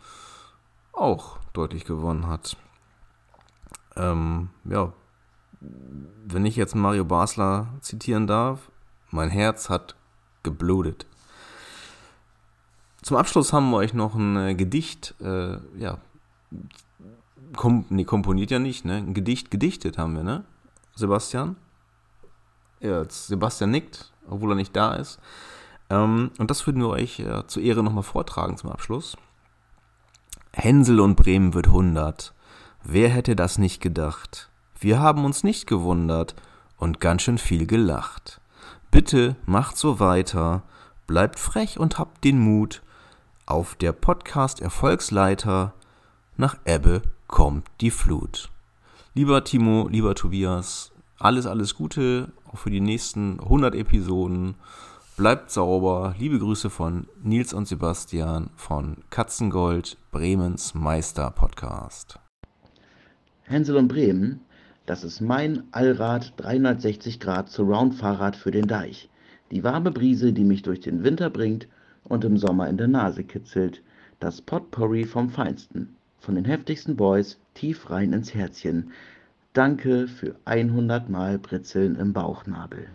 auch deutlich gewonnen hat. Ähm, ja, wenn ich jetzt Mario Basler zitieren darf, mein Herz hat geblutet. Zum Abschluss haben wir euch noch ein äh, Gedicht, äh, ja, kom nee, komponiert ja nicht, ne? Ein Gedicht gedichtet haben wir, ne? Sebastian? Ja, Sebastian nickt, obwohl er nicht da ist. Ähm, und das würden wir euch äh, zur Ehre nochmal vortragen zum Abschluss. Hänsel und Bremen wird hundert. Wer hätte das nicht gedacht? Wir haben uns nicht gewundert und ganz schön viel gelacht. Bitte macht so weiter, bleibt frech und habt den Mut. Auf der Podcast Erfolgsleiter nach Ebbe kommt die Flut. Lieber Timo, lieber Tobias, alles, alles Gute auch für die nächsten 100 Episoden. Bleibt sauber. Liebe Grüße von Nils und Sebastian von Katzengold, Bremens Meister Podcast. Hänsel und Bremen, das ist mein Allrad 360 Grad Surround-Fahrrad für den Deich. Die warme Brise, die mich durch den Winter bringt und im Sommer in der Nase kitzelt. Das Potpourri vom Feinsten. Von den heftigsten Boys tief rein ins Herzchen. Danke für 100 Mal Britzeln im Bauchnabel.